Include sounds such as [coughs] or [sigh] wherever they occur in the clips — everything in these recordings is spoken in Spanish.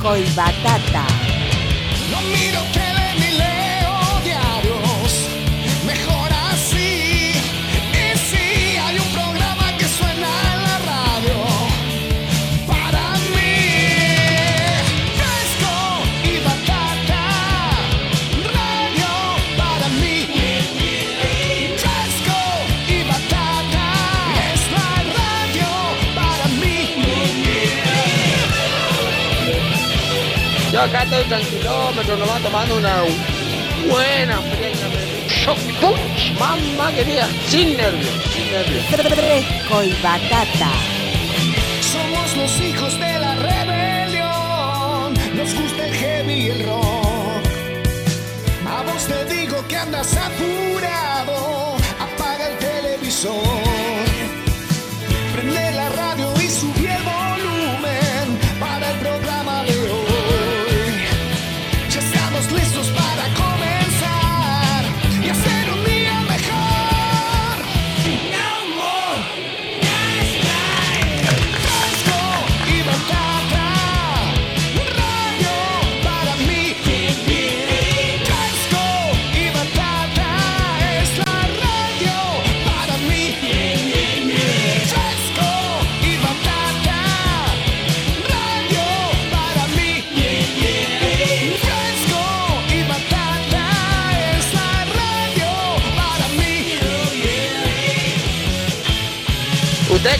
Fresco Yo acá estoy tranquilómetro, nomás tomando una buena fría. Shock punch. Mamá querida, sin nervios, sin nervios. Fresco y batata. Somos los hijos de la rebelión. Nos gusta el heavy y el rock. A vos te digo que andas apurado.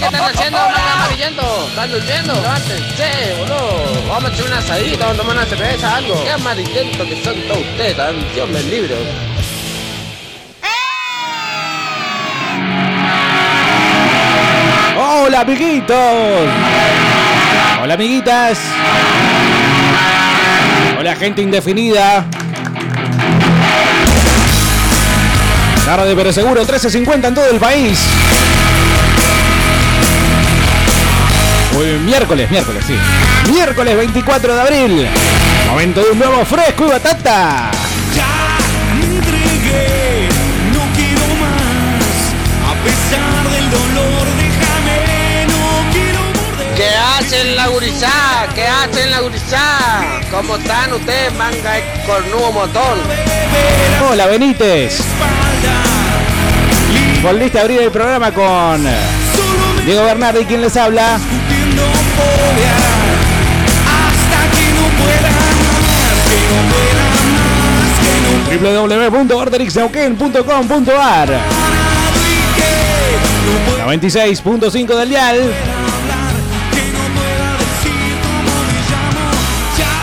Qué están haciendo, manga amarillento? ¿Están durmiendo? Levántense, boludo. Vamos a echar una asadita, vamos a tomar una cerveza, algo. Qué amarillento que son todos ustedes, tan Dios me libre. Hola amiguitos. Hola amiguitas. Hola gente indefinida. Tarde pero seguro, 13.50 en todo el país. Hoy miércoles, miércoles, sí. Miércoles 24 de abril. Momento de un nuevo fresco y batata. Ya me entregué, no quiero más. A pesar del dolor, déjame, no quiero morder. ¿Qué hacen la gurizá? ¿Qué hacen la gurizá? ¿Cómo están ustedes, manga de cornudo motor? Hola Benítez. Volviste a abrir el programa con Diego Bernardi, quien les habla. Fobia. Hasta que no pueda más, que no pueda más, que no pueda www.orderixneuquén.com.ar y que no pueda 96.5 del dial.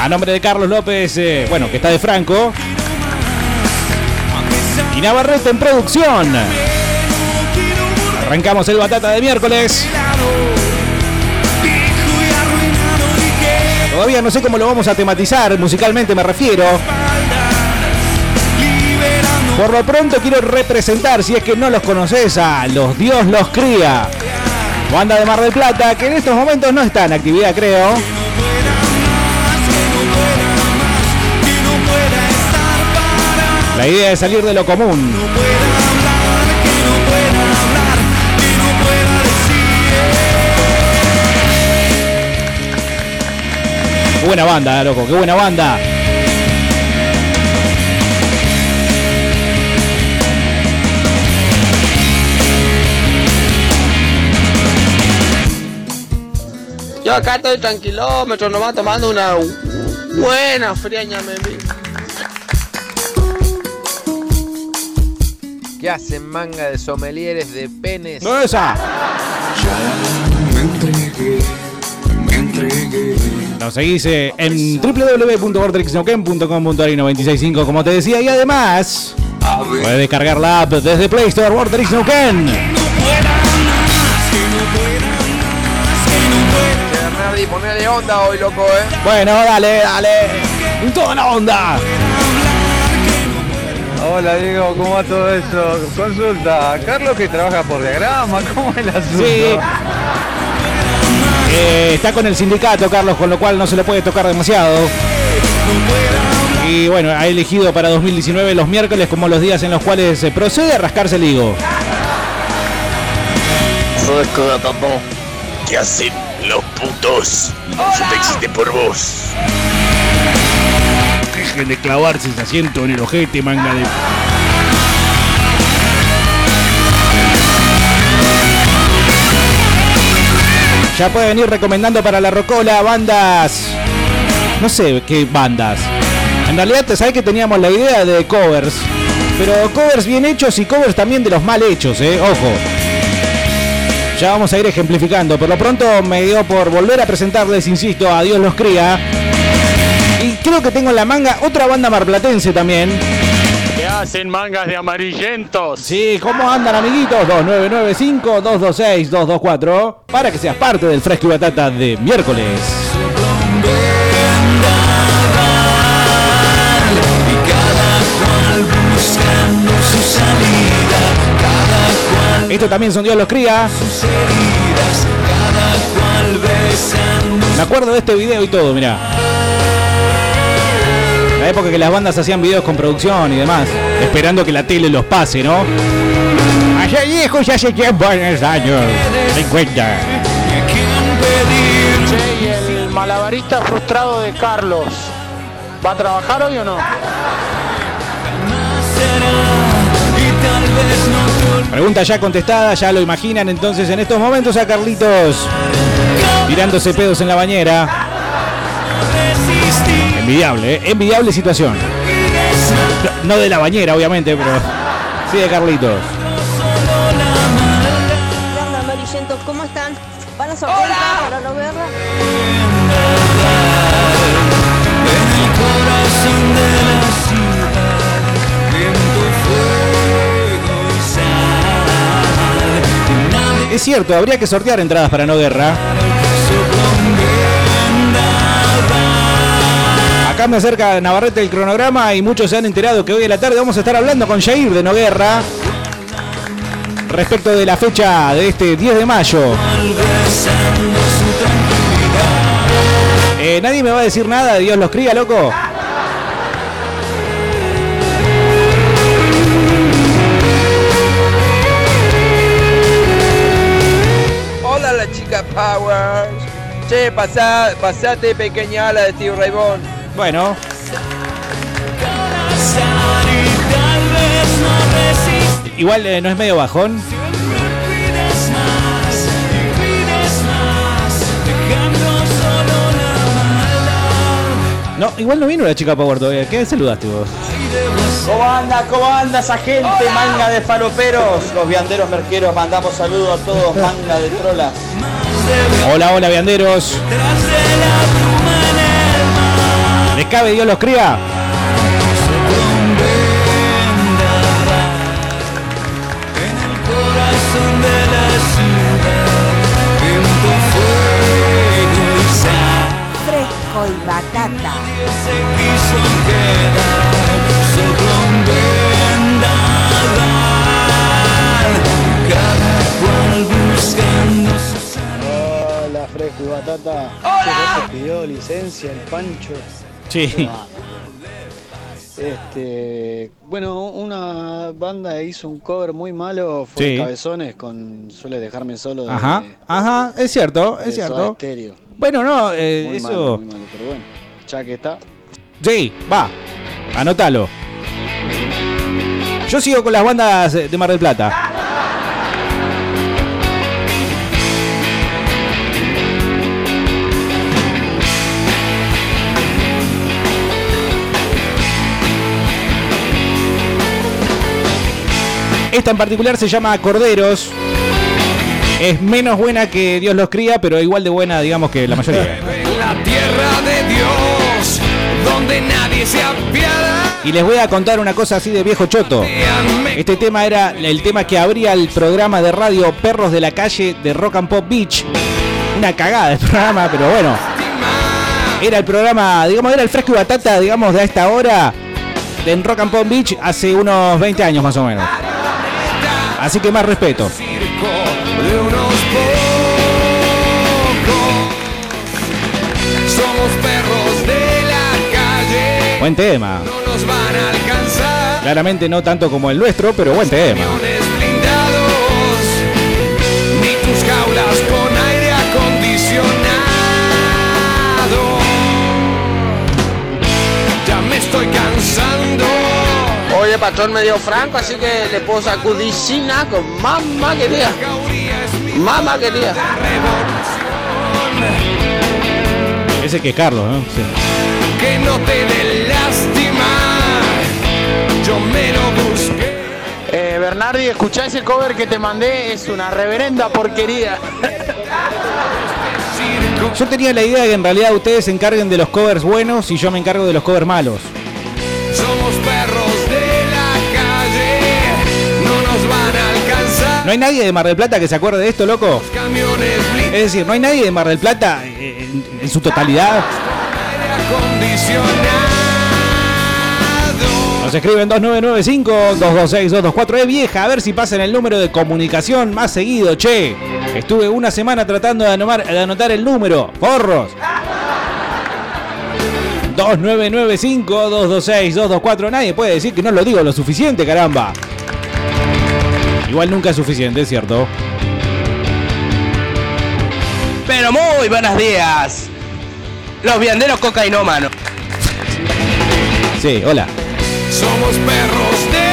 A nombre de Carlos López, eh, bueno, que está de Franco. Y Navarrete en producción. Arrancamos el batata de miércoles. No sé cómo lo vamos a tematizar, musicalmente me refiero. Por lo pronto quiero representar, si es que no los conoces, a Los Dios los cría. Banda de Mar del Plata, que en estos momentos no está en actividad, creo. La idea es salir de lo común. Buena banda, loco, qué buena banda. Yo acá estoy tranquilómetro, nomás tomando una buena friaña, me ¿Qué hacen manga de somelieres de penes? No esa. Me entregué, me entregué. Nos seguís eh, en www.vortexneuquén.com.ar y 965, como te decía, y además puedes descargar la app desde Play Store Vortex Neuquén. ponele onda hoy, loco, eh. Bueno, dale, dale. Toda la onda. Hola Diego, ¿cómo va todo eso? Consulta, Carlos que trabaja por diagrama, ¿cómo es el asunto? Sí. Eh, está con el sindicato, Carlos, con lo cual no se le puede tocar demasiado. Y bueno, ha elegido para 2019 los miércoles como los días en los cuales se procede a rascarse el higo. ¿Qué hacen? Los putos. Eso existe por vos. Dejen de clavarse ese asiento en el ojete, manga de. Ya puede venir recomendando para la Rocola bandas. No sé qué bandas. En realidad, te sabes que teníamos la idea de covers. Pero covers bien hechos y covers también de los mal hechos, eh. Ojo. Ya vamos a ir ejemplificando. Por lo pronto me dio por volver a presentarles, insisto, a Dios los cría. Y creo que tengo en la manga otra banda marplatense también. ¿Qué hacen mangas de amarillentos? Sí, ¿cómo andan amiguitos? 2995-226-224 para que seas parte del fresco y batata de miércoles. Esto también son Dios los cría. Me acuerdo de este video y todo, mirá. La época que las bandas hacían videos con producción y demás, esperando que la tele los pase, ¿no? Allá lejos ya hace tiempo, en años 50. Che, y el malabarista frustrado de Carlos. ¿Va a trabajar hoy o no? Pregunta ya contestada, ya lo imaginan entonces en estos momentos a Carlitos tirándose pedos en la bañera. Envidiable, ¿eh? envidiable situación. No, no de la bañera, obviamente, pero sí de Carlitos. ¿Cómo están? ¿Van a sortear para no verla? Es cierto, habría que sortear entradas para no guerra. Acá me acerca Navarrete el cronograma y muchos se han enterado que hoy a la tarde vamos a estar hablando con Jair de No Guerra respecto de la fecha de este 10 de mayo. Eh, nadie me va a decir nada, Dios los cría, loco. Hola la chica Powers. Che, pasate pequeña ala de Steve Raybon. Bueno, igual eh, no es medio bajón. Pides más y pides más, dejando solo la maldad. No, igual no vino la chica Power todavía. ¿Qué saludaste vos? ¿Cómo anda? ¿Cómo anda esa gente? Manga de faloperos. Los vianderos merqueros, mandamos saludos a todos, manga de trolas. Hola, hola, vianderos. Mar, ¿Les cabe Dios los cría? en el corazón de la ciudad, viento, fuego y sal. Fresco y batata. se quiso quedar solo un vendaval, cada cual buscando su Hola, Fresco y Batata. ¡Hola! se pidió licencia el Pancho. Sí. Este, bueno, una banda hizo un cover muy malo, fue Sí. Cabezones con Suele dejarme solo de, Ajá, ajá, es cierto, de es Soda cierto. Stereo. Bueno, no, eh, Muy eso. malo, muy malo, pero bueno, ya que está. Sí, va. Anótalo. Yo sigo con las bandas de Mar del Plata. Esta en particular se llama Corderos. Es menos buena que Dios los cría, pero igual de buena, digamos, que la mayoría. La tierra de Dios, donde nadie se apiada. Y les voy a contar una cosa así de viejo choto. Este tema era el tema que abría el programa de radio Perros de la Calle de Rock and Pop Beach. Una cagada el programa, pero bueno. Era el programa, digamos, era el fresco y batata, digamos, de a esta hora en Rock and Pop Beach hace unos 20 años más o menos. Así que más respeto. de unos pocos. Somos perros de la calle, Buen tema. no nos van a alcanzar. Claramente no tanto como el nuestro, pero buen tema. Patrón me dio franco, así que le puedo sacudir china con mamá querida. Mamá querida. Ese que es Carlos, ¿no? Sí. Que no te dé lástima. Yo me lo busqué. Eh, Bernardi, escuchá ese cover que te mandé, es una reverenda porquería. Yo tenía la idea de que en realidad ustedes se encarguen de los covers buenos y yo me encargo de los covers malos. Somos ¿No hay nadie de Mar del Plata que se acuerde de esto, loco? Es decir, ¿no hay nadie de Mar del Plata eh, en, en su totalidad? Nos escriben 2995-226-224. Es vieja, a ver si pasan el número de comunicación más seguido, che. Estuve una semana tratando de anotar, de anotar el número. ¡Forros! 2995-226-224. Nadie puede decir que no lo digo lo suficiente, caramba. Igual nunca es suficiente, cierto. Pero muy buenos días. Los vianderos cocainómanos. Sí, hola. Somos perros de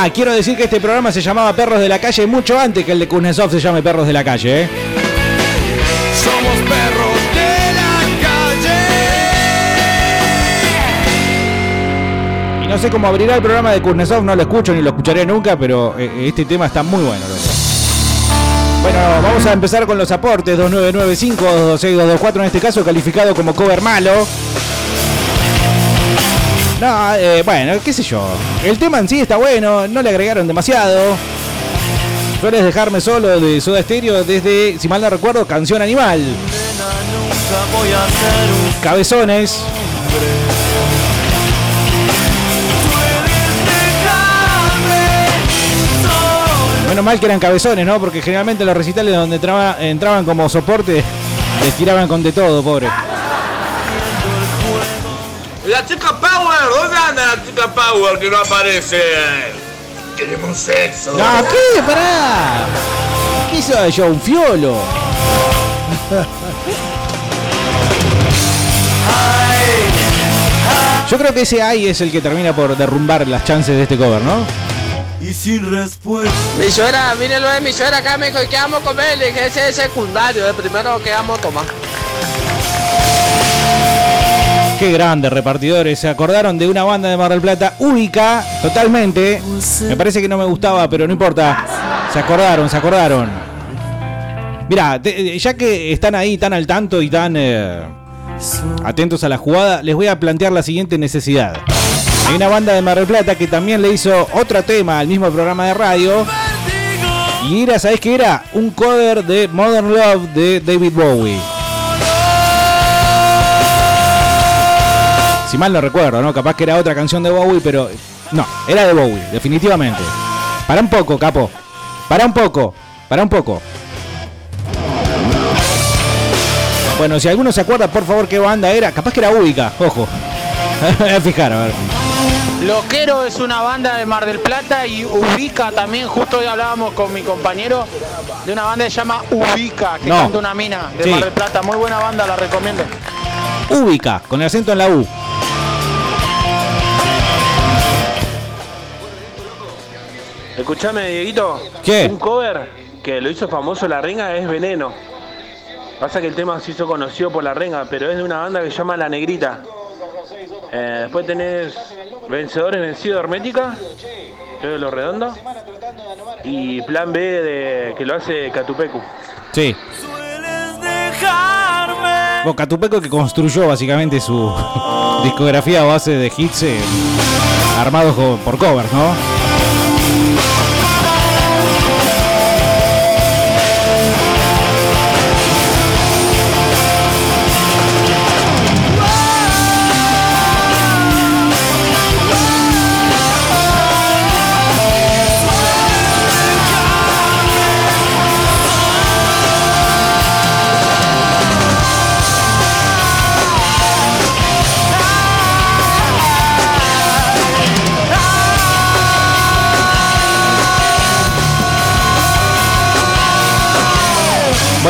Ah, quiero decir que este programa se llamaba Perros de la Calle mucho antes que el de Kuznetsov se llame Perros de la Calle, ¿eh? Somos perros de la calle. Y no sé cómo abrirá el programa de Kuznetsov, no lo escucho ni lo escucharé nunca, pero eh, este tema está muy bueno. loco. Bueno, vamos a empezar con los aportes. 2995-226-224, en este caso calificado como cover malo. No, eh, bueno, qué sé yo. El tema en sí está bueno, no le agregaron demasiado. Sueles dejarme solo de Soda Stereo desde, si mal no recuerdo, Canción Animal. Cabezones. Menos mal que eran cabezones, ¿no? Porque generalmente los recitales donde entraba- entraban como soporte les tiraban con de todo, pobre. La chica Power, ¿dónde anda la chica Power que no aparece? Queremos sexo. No, ¿qué? Pará. ¿Qué hizo yo? Un fiolo. Yo creo que ese ay es el que termina por derrumbar las chances de este cover, ¿no? Y sin respuesta. Mi suegra, mire lo de mi suegra acá, me dijo, ¿qué vamos a comer? Le dije, ese es secundario, el primero que vamos a tomar. Qué grande repartidores. Se acordaron de una banda de Mar del Plata única, totalmente. Me parece que no me gustaba, pero no importa. Se acordaron, se acordaron. Mirá, te- ya que están ahí tan al tanto y tan eh, atentos a la jugada, les voy a plantear la siguiente necesidad. Hay una banda de Mar del Plata que también le hizo otro tema al mismo programa de radio. Y era, ¿sabés qué era? Un cover de Modern Love de David Bowie. Si mal no recuerdo, ¿no? Capaz que era otra canción de Bowie, pero no, era de Bowie, definitivamente. Para un poco, capo. Para un poco. Para un poco. Bueno, si alguno se acuerda, por favor, qué banda era. Capaz que era Ubica, ojo. [laughs] A fijar, a ver. Loquero es una banda de Mar del Plata y Ubica también, justo hoy hablábamos con mi compañero de una banda que se llama Ubica, que No. canta una mina de Sí. Mar del Plata, muy buena banda, la recomiendo. Ubica, con el acento en la U. Escuchame, Dieguito. ¿Qué? Un cover que lo hizo famoso La Renga es Veneno. Pasa que el tema se hizo conocido por La Renga, pero es de una banda que se llama La Negrita. Eh, después tenés Vencedores Vencido Hermética, que es de Los Redondos. Y Plan B de que lo hace Catupecu. Sí. Bocatupeco que construyó básicamente su [laughs] discografía a base de hits eh, armados por covers, ¿no?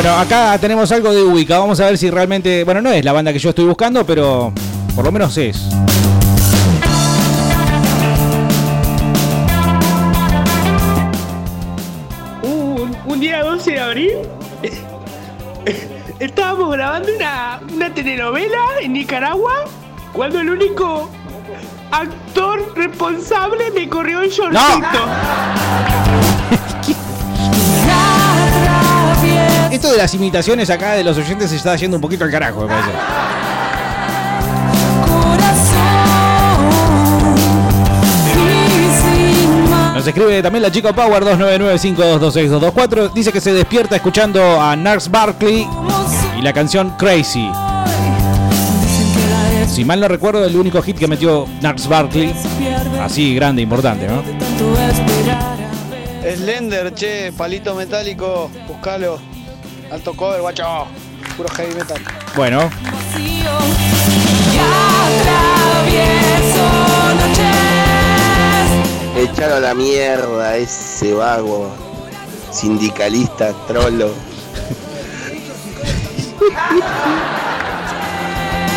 Bueno, acá tenemos algo de Ubica. Vamos a ver si realmente. Bueno, no es la banda que yo estoy buscando, pero por lo menos es. Un, un día 12 de abril [laughs] estábamos grabando una, una telenovela en Nicaragua cuando el único actor responsable me corrió el shortcito. [laughs] Esto de las imitaciones acá de los oyentes se está yendo un poquito al carajo, me parece. Nos escribe también la chica Power 299-5226224. Dice que se despierta escuchando a Nars Barkley y la canción Crazy. Si mal no recuerdo, el único hit que metió Nars Barkley, así grande, importante, ¿no? Slender, che, palito metálico, buscalo. Alto cover, guacho. Puro heavy metal. Bueno, Echalo a la mierda ese vago. Sindicalista, trolo.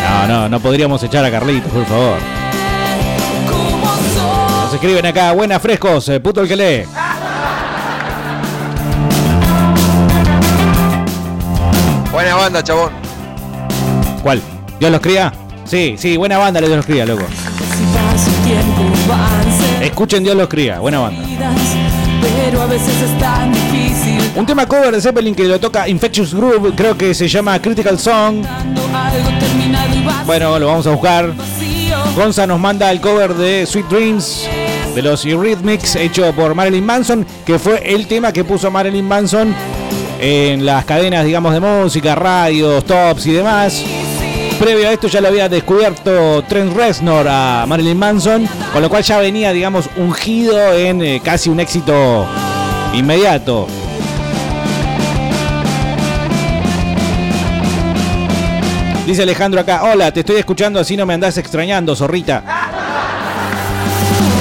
no, no, no podríamos echar a Carlitos, por favor. Nos escriben acá, buenas frescos, eh, puto el que lee. Buena banda, chabón. ¿Cuál? ¿Dios los cría? Sí, sí, buena banda, Dios los cría, loco. Escuchen Dios los cría, buena banda. Pero a veces es tan difícil. Un tema cover de Zeppelin que lo toca Infectious Groove, creo que se llama Critical Song. Bueno, lo vamos a buscar. Gonza nos manda el cover de Sweet Dreams de los Eurythmics hecho por Marilyn Manson, que fue el tema que puso Marilyn Manson en las cadenas, digamos, de música, radios, tops y demás. Previo a esto ya lo había descubierto Trent Reznor a Marilyn Manson, con lo cual ya venía, digamos, ungido en eh, casi un éxito inmediato. Dice Alejandro acá, hola, te estoy escuchando así no me andás extrañando, zorrita.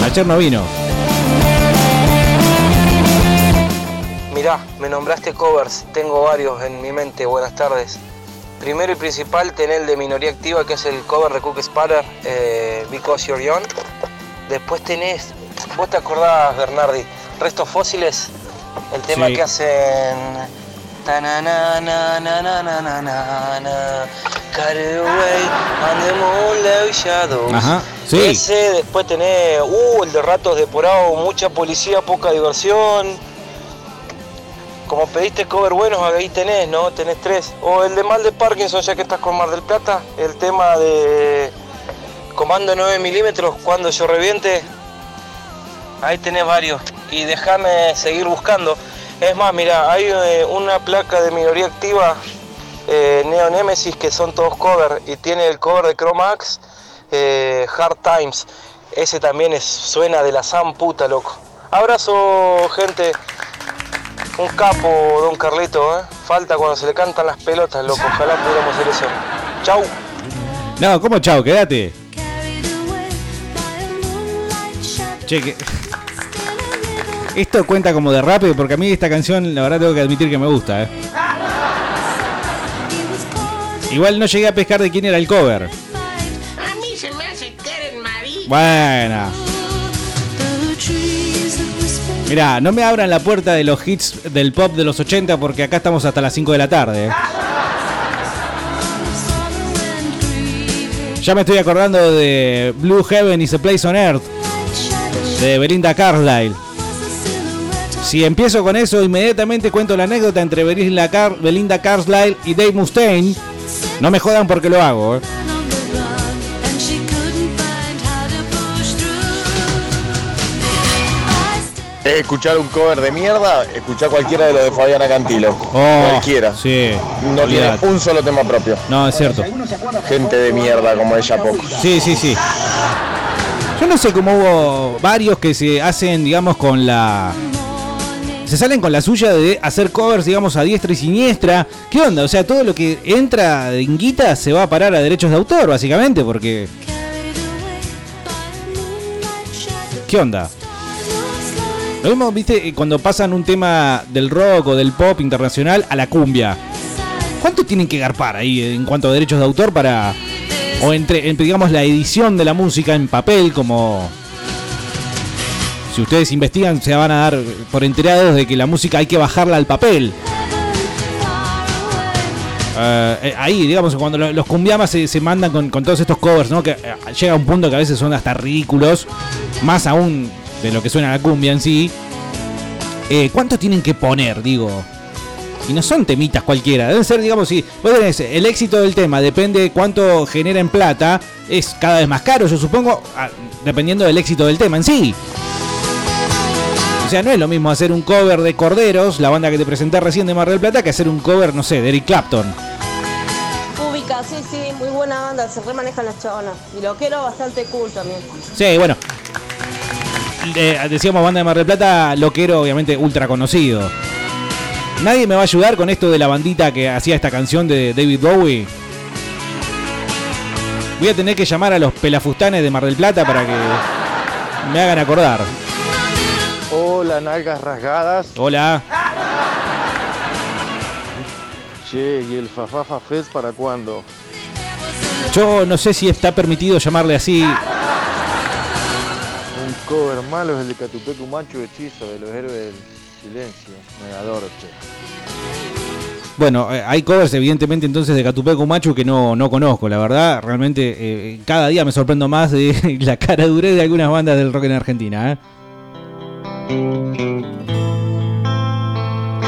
Ayer no vino. Mirá, me nombraste covers, tengo varios en mi mente, buenas tardes. Primero y principal, tener el de Minoría Activa, que es el cover de Cook Spatter, eh, Because You're Young. Después tenés, vos te acordás, Bernardi, Restos Fósiles, el tema sí. que hacen... Ajá, sí. Ese, después tenés, uh, el de Ratos Depurado, mucha policía, poca diversión. Como pediste cover buenos, ahí tenés, ¿no? Tenés tres. O el de Mal de Parkinson, ya que estás con Mar del Plata. El tema de Comando 9 milímetros, cuando yo reviente. Ahí tenés varios. Y déjame seguir buscando. Es más, mira, hay eh, una placa de minoría activa, eh, Neo Nemesis, que son todos cover. Y tiene el cover de Chromax, eh, Hard Times. Ese también es, suena de la san puta, loco. Abrazo, gente. Un capo, don Carlito, ¿eh? Falta cuando se le cantan las pelotas, loco. Ojalá pudiéramos hacer eso. Chau. No, ¿cómo chao? Quédate. Che, que- Esto cuenta como de rápido porque a mí esta canción, la verdad, tengo que admitir que me gusta, ¿eh? Igual no llegué a pescar de quién era el cover. A mí se me hace Karen Marie. Buena. Mirá, no me abran la puerta de los hits del pop de los 80 porque acá estamos hasta las 5 de la tarde. ¿eh? Ya me estoy acordando de Blue Heaven is a Place on Earth de Belinda Carlisle. Si empiezo con eso, inmediatamente cuento la anécdota entre Belinda, Belinda Carlisle y Dave Mustaine. No me jodan porque lo hago. ¿eh? Escuchar un cover de mierda? Escuchar cualquiera de los de Fabiana Cantilo. Oh, cualquiera. Sí. No tiene un solo tema propio. No, es cierto. Gente de mierda como ella poco. Sí, sí, sí. Yo no sé cómo hubo varios que se hacen, digamos, con la. Se salen con la suya de hacer covers, digamos, a diestra y siniestra. ¿Qué onda? O sea, todo lo que entra de inguita se va a parar a derechos de autor, básicamente, porque. ¿Qué onda? Lo mismo, viste, cuando pasan un tema del rock o del pop internacional a la cumbia. ¿Cuánto tienen que garpar ahí en cuanto a derechos de autor para. o entre, digamos, la edición de la música en papel, como. Si ustedes investigan, se van a dar por enterados de que la música hay que bajarla al papel. Eh, eh, ahí, digamos, cuando lo- los cumbiamas se, se mandan con, con todos estos covers, ¿no? Que eh, llega un punto que a veces son hasta ridículos, más aún de lo que suena la cumbia en sí. Eh, ¿Cuánto tienen que poner, digo? Y no son temitas cualquiera, deben ser, digamos, si vos tenés el éxito del tema, depende de cuánto genera en plata, es cada vez más caro, yo supongo, ah, dependiendo del éxito del tema en sí. O sea, no es lo mismo hacer un cover de Corderos, la banda que te presenté recién de Mar del Plata, que hacer un cover, no sé, de Eric Clapton. Ubica, sí, sí, muy buena banda, se remanejan las chabonas. Y lo quiero bastante cool también. Sí, bueno. Eh, decíamos banda de Mar del Plata, loquero, obviamente ultra conocido. Nadie me va a ayudar con esto de la bandita que hacía esta canción de David Bowie. Voy a tener que llamar a los pelafustanes de Mar del Plata para que me hagan acordar. Hola, nalgas rasgadas. Hola. Che, ¿y el Fafafa Fest para cuándo? Yo no sé si está permitido llamarle así. Cover malo es el de Catupecu Macho Hechizo de los héroes del silencio. Me adoro, che. Bueno, eh, hay covers evidentemente entonces de Catupecu Machu que no, no conozco, la verdad. Realmente eh, cada día me sorprendo más de [laughs] la cara durez de algunas bandas del rock en Argentina. ¿eh?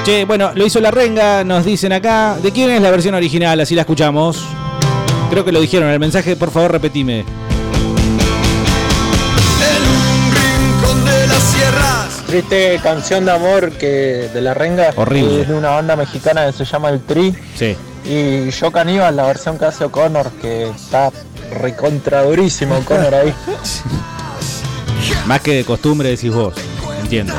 Che, bueno, lo hizo la renga, nos dicen acá. ¿De quién es la versión original? Así la escuchamos. Creo que lo dijeron el mensaje, por favor repetime. De las sierras. Triste canción de amor que de la renga Horrible. es de una banda mexicana que se llama El Tri Sí. y Yo Caníbal, la versión que hace O'Connor que está recontra durísimo O'Connor ahí. [laughs] Más que de costumbre decís vos. Entiendo.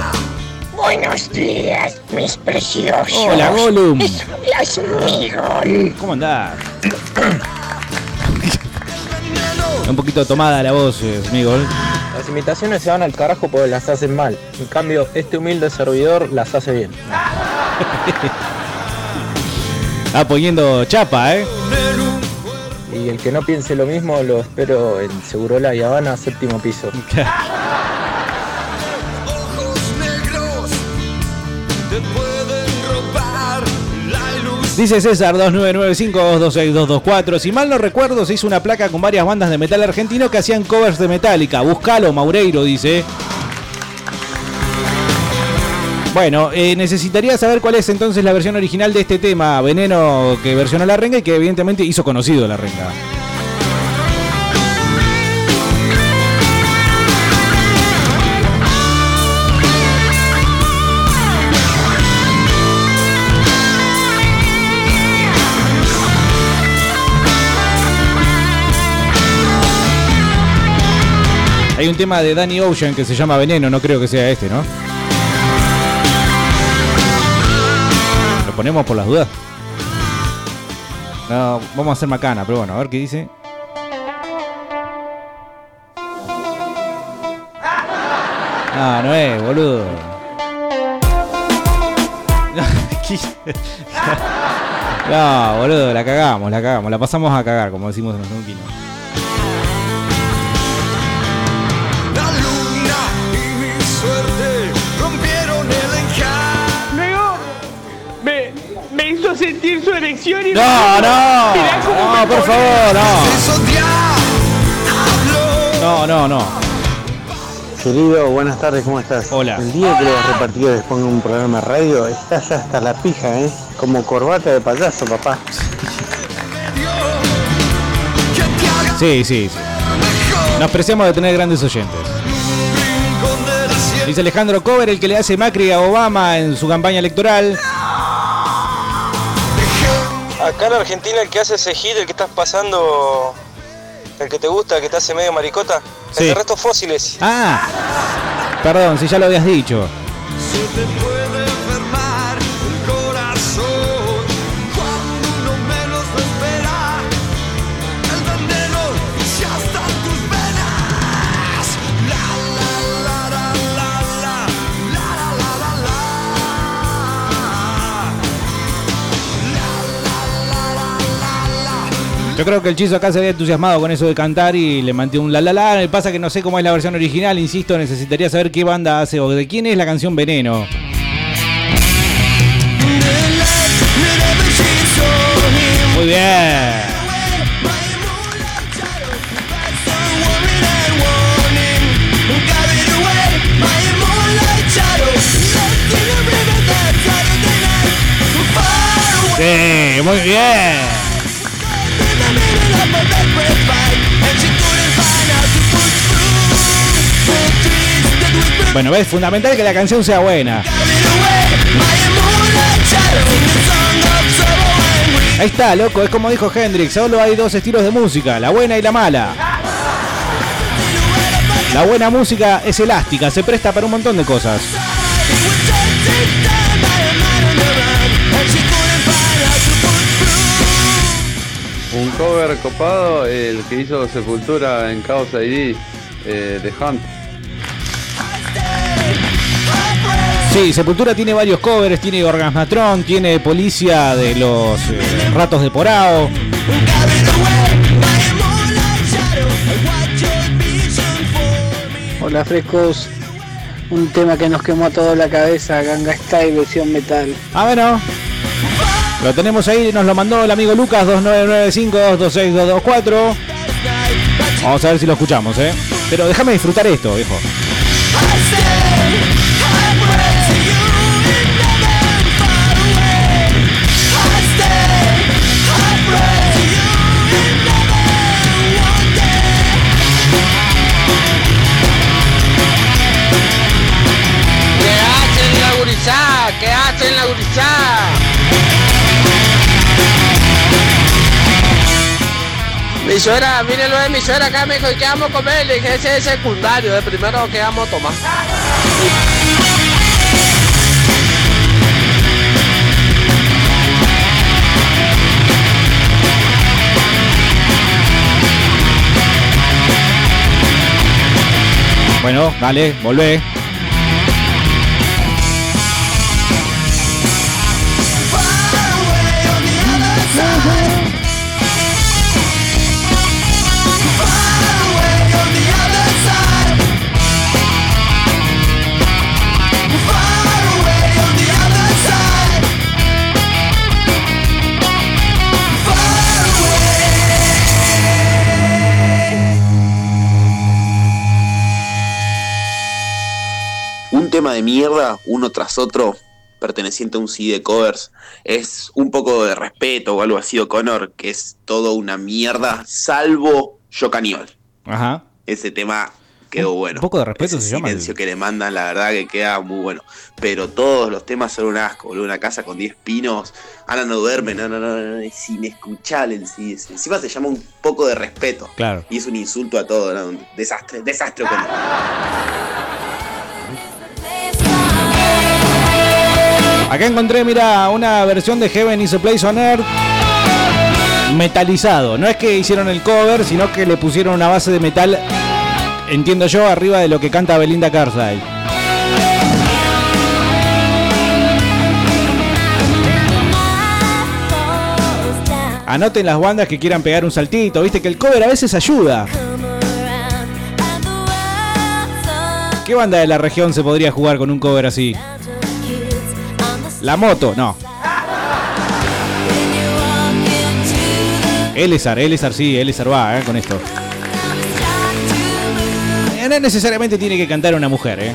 Buenos días, mis preciosos. Hola, Gollum. Migol. ¿Cómo andás? [coughs] Un poquito tomada la voz, eh, Smigol. Las imitaciones se van al carajo porque las hacen mal. En cambio, este humilde servidor las hace bien. [laughs] Está poniendo chapa, ¿eh? Y el que no piense lo mismo lo espero en Segurola y Habana, séptimo piso. [laughs] Dice César 2995-226-224. Si mal no recuerdo, se hizo una placa con varias bandas de metal argentino que hacían covers de Metallica. Buscalo, Maureiro, dice. Bueno, eh, necesitaría saber cuál es entonces la versión original de este tema, Veneno, que versionó la renga y que evidentemente hizo conocido la renga. Hay un tema de Danny Ocean que se llama Veneno, no creo que sea este, ¿no? Lo ponemos por las dudas. No, vamos a hacer macana, pero bueno, a ver qué dice. No, no es, boludo. [laughs] No, boludo, la cagamos, la cagamos, la pasamos a cagar, como decimos en los neuquinos. Y No, no, no, por favor, no. No, no, no. Querido, buenas tardes, ¿cómo estás? Hola. El día que los repartidores pongan un programa de radio, estás hasta la pija, ¿eh? Como corbata de payaso, papá. Sí, sí, sí. Nos preciamos de tener grandes oyentes. Dice Alejandro Cover, el que le hace Macri a Obama en su campaña electoral. Acá en Argentina el que hace ese hit, el que estás pasando, el que te gusta, el que te hace medio maricota, Sí. el de restos fósiles. Ah, perdón, si ya lo habías dicho. Yo creo que el Chizo acá se había entusiasmado con eso de cantar y le mantiene un la la la. Me pasa que no sé cómo es la versión original, insisto, necesitaría saber qué banda hace o de quién es la canción Veneno. Muy bien. Sí, muy bien. Bueno, ves, fundamental que la canción sea buena. Ahí está, loco, es como dijo Hendrix, solo hay dos estilos de música, la buena y la mala. La buena música es elástica, se presta para un montón de cosas. Un cover copado, el que hizo Sepultura en Chaos ID eh, de Hunt. Sí, Sepultura tiene varios covers, tiene Orgasmatron, tiene Policía de los eh, Ratos de Porao. Hola frescos, un tema que nos quemó a toda la cabeza, Ganga Style versión metal. Ah, bueno. Lo tenemos ahí, nos lo mandó el amigo Lucas 2995-226-224. Vamos a ver si lo escuchamos, ¿eh? Pero déjame disfrutar esto, viejo. Mi suegra, mírenlo de mi suegra acá, me dijo, ¿y qué vamos a comer? Le dije, ese es secundario, el primero que vamos a tomar. Bueno, dale, volvé. De mierda, uno tras otro, perteneciente a un CD de covers, es un poco de respeto o algo así, O'Connor, que es todo una mierda, salvo Yo Caníbal. Ajá. Ese tema quedó bueno. Un poco de respeto Ese se llama. silencio que le mandan, la verdad que queda muy bueno. Pero todos los temas son un asco, boludo. Una casa con 10 pinos. Ana no duerme, no, no, no, no, es inescuchable el CD. ese. Encima se llama un poco de respeto. Claro. Y es un insulto a todo, ¿no? Un desastre, desastre O'Connor. Acá encontré, mira, una versión de Heaven is a Place on Earth metalizado. No es que hicieron el cover, sino que le pusieron una base de metal, entiendo yo, arriba de lo que canta Belinda Carlisle. Anoten las bandas que quieran pegar un saltito, viste que el cover a veces ayuda. ¿Qué banda de la región se podría jugar con un cover así? La moto, no. Elezar, Elezar sí, Elezar va, eh, con esto. No necesariamente tiene que cantar una mujer, eh.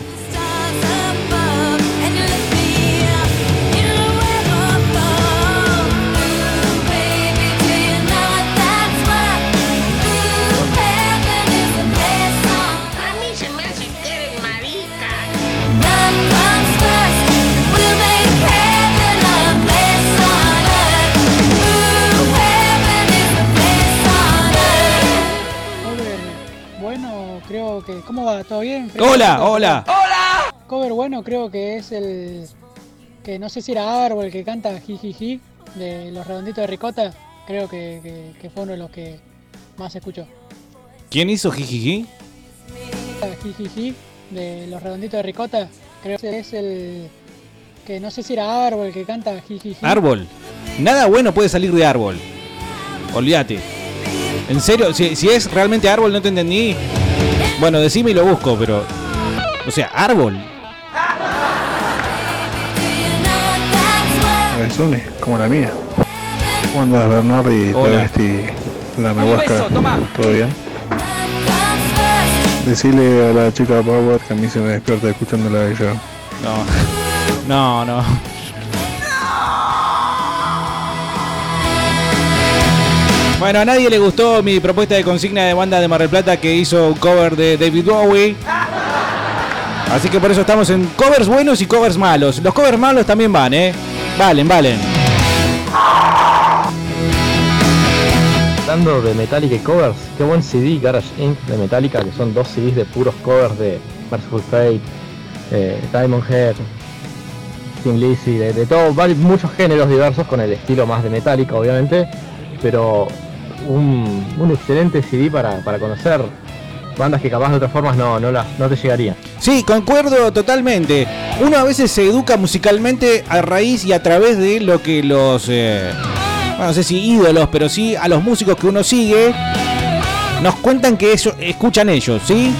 Va? ¿Todo bien? Hola, hola. ¡Hola! Cover bueno, creo que es el. Que no sé si era Árbol el que canta Jijiji de Los Redonditos de Ricota. Creo que, que- que fue uno de los que más escuchó. ¿Quién hizo Jijiji? Jijiji de Los Redonditos de Ricota. Creo que es el. Que no sé si era Árbol el que canta Jijiji. Árbol. Nada bueno puede salir de árbol. Olvídate. ¿En serio? Si, si es realmente árbol, no te entendí. Bueno, decime y lo busco, pero. O sea, árbol. Cabezones, como la mía. ¿Cómo andas, Bernardi? Hola. Travesti, la toma. ¿Todo bien? Decirle a la chica Power que a mí se me despierta escuchándola a ella. No. No, no. Bueno, a nadie le gustó mi propuesta de consigna de banda de Mar del Plata que hizo un cover de David Bowie. Así que por eso estamos en covers buenos y covers malos. Los covers malos también van, ¿eh? Valen, valen. Hablando de Metallica y covers, qué buen CD Garage Inc. de Metallica, que son dos CDs de puros covers de Merciful Fate, eh, Diamond Head, King Lizzy, de, de todo, muchos géneros diversos con el estilo más de Metallica, obviamente, pero un, excelente CD para, para conocer bandas que capaz de otras formas no, no, las, no te llegarían. Sí, concuerdo totalmente. Uno a veces se educa musicalmente a raíz y a través de lo que los, eh, no sé si ídolos, pero sí a los músicos que uno sigue, nos cuentan que eso escuchan ellos, ¿sí?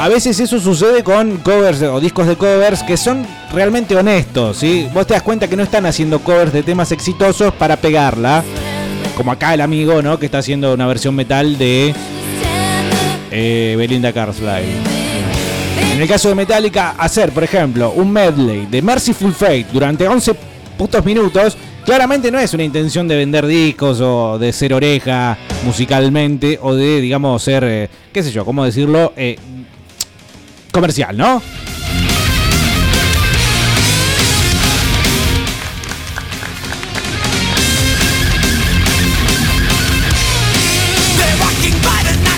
A veces eso sucede con covers o discos de covers que son realmente honestos, ¿sí? Vos te das cuenta que no están haciendo covers de temas exitosos para pegarla, como acá el amigo, ¿no? Que está haciendo una versión metal de eh, Belinda Carlisle. En el caso de Metallica, hacer, por ejemplo, un medley de Merciful Fate durante 11 putos minutos, claramente no es una intención de vender discos o de ser oreja musicalmente o de, digamos, ser, eh, qué sé yo, cómo decirlo, eh, comercial, ¿no?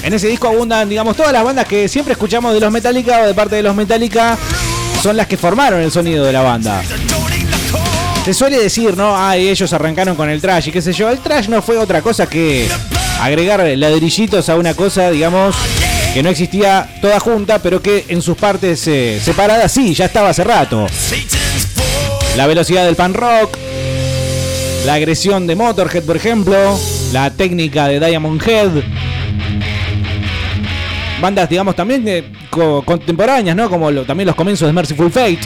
En ese disco abundan, digamos, todas las bandas que siempre escuchamos de los Metallica o de parte de los Metallica son las que formaron el sonido de la banda. Se suele decir, ¿no? Ay, ellos arrancaron con el trash y qué sé yo. El trash no fue otra cosa que agregar ladrillitos a una cosa, digamos, que no existía toda junta, pero que en sus partes eh, separadas sí, ya estaba hace rato. La velocidad del pan rock, la agresión de Motorhead, por ejemplo, la técnica de Diamond Head. Bandas, digamos, también de- co- contemporáneas, ¿no? Como lo- también los comienzos de Merciful Fate.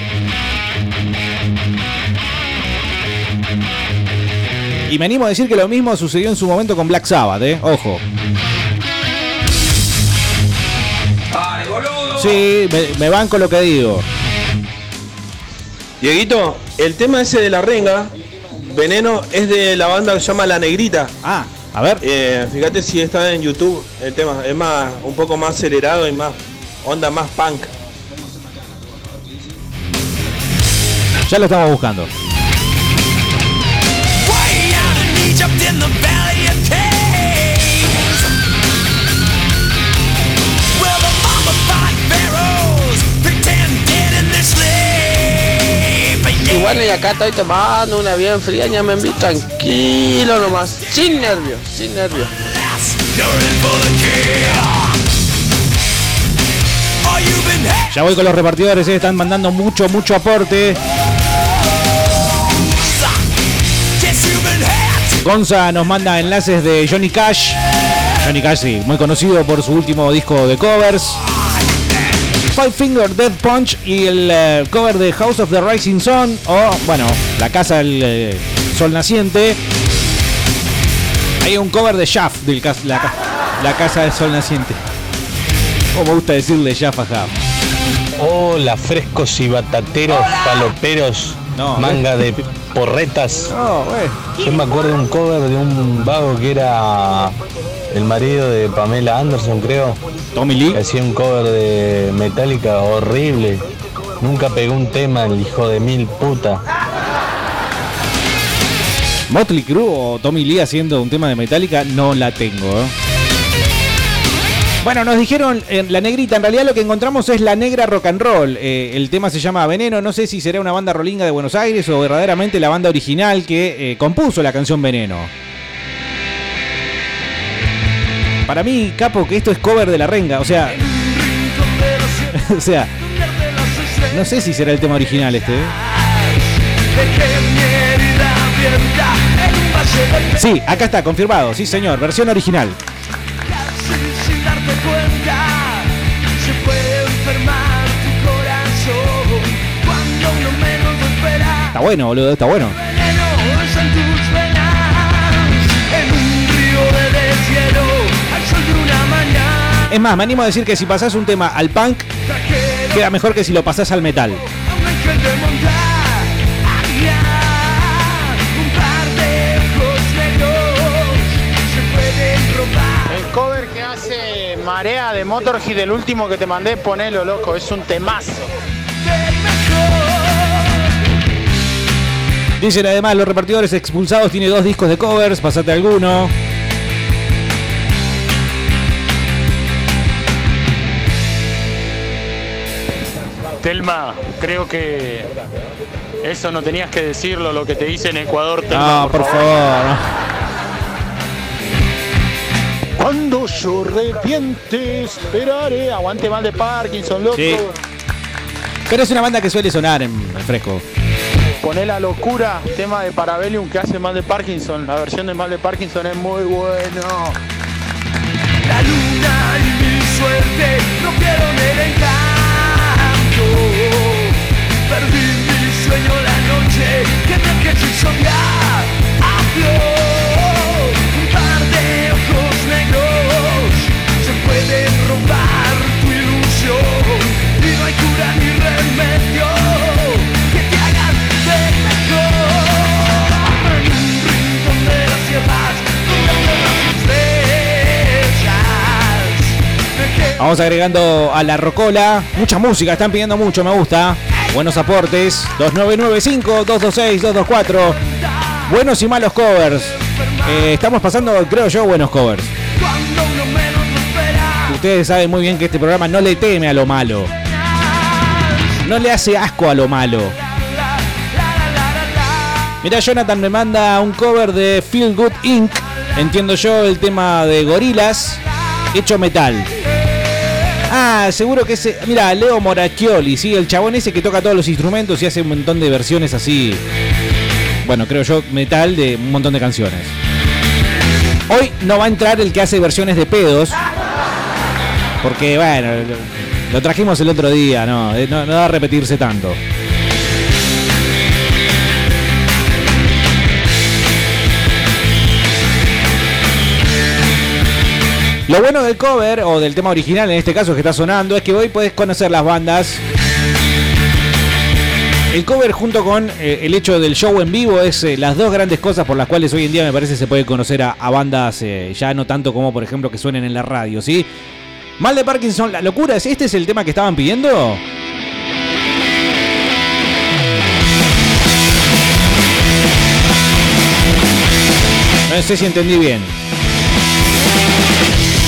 Y me animo a decir que lo mismo sucedió en su momento con Black Sabbath, ¿eh? Ojo. Sí, me, me banco lo que digo. Dieguito, el tema ese de la renga, Veneno, es de la banda que se llama La Negrita. Ah, a ver. fíjate si está en YouTube el tema. Es más, un poco más acelerado y más onda más punk. Ya lo estamos buscando. Y bueno, y acá estoy tomando una bien fría, ya me envío tranquilo nomás, sin nervios, sin nervios. Ya voy con los repartidores, eh, están mandando mucho, mucho aporte. Gonza nos manda enlaces de Johnny Cash. Johnny Cash, sí, muy conocido por su último disco de covers. Five Finger Death Punch y el eh, cover de House of the Rising Sun. O, bueno, La Casa del eh, Sol Naciente. Hay un cover de Shaft, del cas- la, ca- la Casa del Sol Naciente. Como me gusta decirle Shaft a Shaft. Hola, frescos y batateros, paloperos, manga de porretas. Yo me acuerdo de un cover de un vago que era el marido de Pamela Anderson, creo. Tommy Lee. Hacía un cover de Metallica horrible. Nunca pegó un tema el hijo de mil puta. Motley Crue o Tommy Lee haciendo un tema de Metallica, no la tengo. ¿eh? Bueno, nos dijeron en La Negrita, en realidad lo que encontramos es La Negra Rock and Roll. Eh, el tema se llama Veneno, no sé si será una banda rolinga de Buenos Aires o verdaderamente la banda original que eh, compuso la canción Veneno. Para mí, capo, que esto es cover de La Renga, o sea... [laughs] o sea, no sé si será el tema original este. ¿eh? Sí, acá está, confirmado. Sí, señor, versión original. Sin, sin darte cuenta. Se puede enfermar tu corazón cuando uno menos lo espera. Está bueno, boludo, está bueno. Veneno es en tus venas, en un río de deshielo, al sol de una mañana. Es más, me animo a decir que si pasás un tema al punk, queda mejor que si lo pasás al metal. Un ángel de Marea de Motorhead, del último que te mandé, ponelo loco, es un temazo. Dicen además, los repartidores expulsados tiene dos discos de covers, pasate alguno. Telma, creo que eso no tenías que decirlo, lo que te dice en Ecuador. Telma, No, por favor. no. Cuando yo reviente, esperaré. Aguante mal de Parkinson, loco. Sí. Pero es una banda que suele sonar en fresco. Poné la locura, tema de Parabellum que hace mal de Parkinson. La versión de mal de Parkinson es muy bueno. La luna y mi suerte rompieron el encanto. Perdí mi sueño la noche que me quedé sin soñar. Adiós, Vamos agregando a la rocola. Mucha música, están pidiendo mucho, me gusta. Buenos aportes. 2995-226-224. Buenos y malos covers. Eh, estamos pasando, creo yo, buenos covers. Ustedes saben muy bien que este programa no le teme a lo malo. No le hace asco a lo malo. Mira, Jonathan me manda un cover de Feel Good Inc. Entiendo yo el tema de gorilas hecho metal. Ah, seguro que ese. Mira, Leo Moracchioli, sí, el chabón ese que toca todos los instrumentos y hace un montón de versiones así. Bueno, creo yo, metal de un montón de canciones. Hoy no va a entrar el que hace versiones de pedos. Porque, bueno, lo, trajimos el otro día, no, eh, no, no va a repetirse tanto. Lo bueno del cover o del tema original en este caso que está sonando es que hoy puedes conocer las bandas. El cover junto con eh, el hecho del show en vivo es eh, las dos grandes cosas por las cuales hoy en día me parece se puede conocer a, a bandas eh, ya no tanto como por ejemplo que suenen en la radio, ¿sí? Mal de Parkinson, la locura es este es el tema que estaban pidiendo. No sé si entendí bien.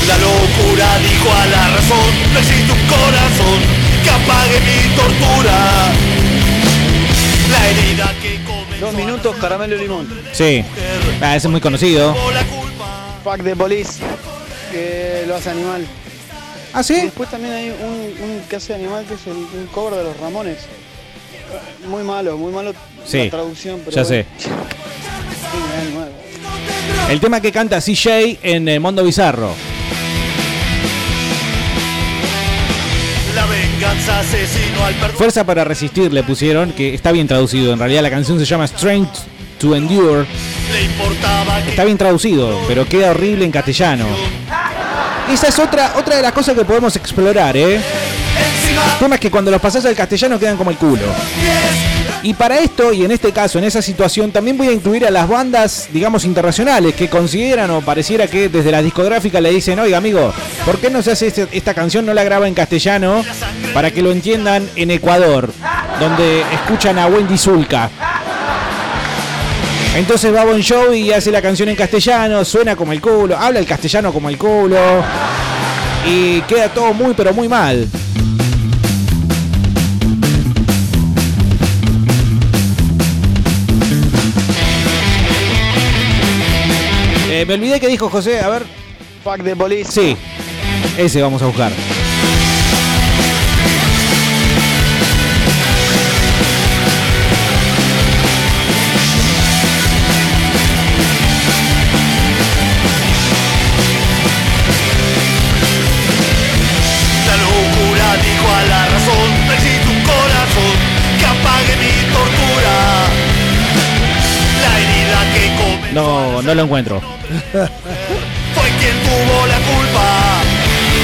La locura dijo a la razón, no existe un corazón que apague mi tortura. La herida que Dos minutos, caramelo y limón. Sí. Ah, ese es muy conocido. Fuck de Police, que lo hace Animal. ¿Ah, sí? Y después también hay un, un que hace Animal que es el, un cover de los Ramones. Muy malo, muy malo Sí, la traducción, pero ya bueno. sé. Sí. El tema que canta CJ en eh, Mondo Bizarro. Venganza asesinó al perdón. Fuerza para resistir le pusieron, que está bien traducido. En realidad la canción se llama Strength to Endure. Está bien traducido, pero queda horrible en castellano. Esa es otra, otra de las cosas que podemos explorar, ¿eh? El tema es que cuando los pasás al castellano quedan como el culo. Y para esto, y en este caso, en esa situación, también voy a incluir a las bandas, digamos, internacionales, que consideran o pareciera que desde la discográfica le dicen, oiga amigo, ¿por qué no se hace este- esta canción, no la graba en castellano, para que lo entiendan en Ecuador, donde escuchan a Wendy Zulka? Entonces va Bon Jovi y hace la canción en castellano, suena como el culo, habla el castellano como el culo, y queda todo muy, pero muy mal. Eh, me olvidé que dijo José, a ver. Fuck de boli. Sí. Ese vamos a buscar. La locura dijo a la razón. Necesito un corazón. Que apague mi tortura. La herida que comes. No, no lo encuentro. Fue quien tuvo la culpa.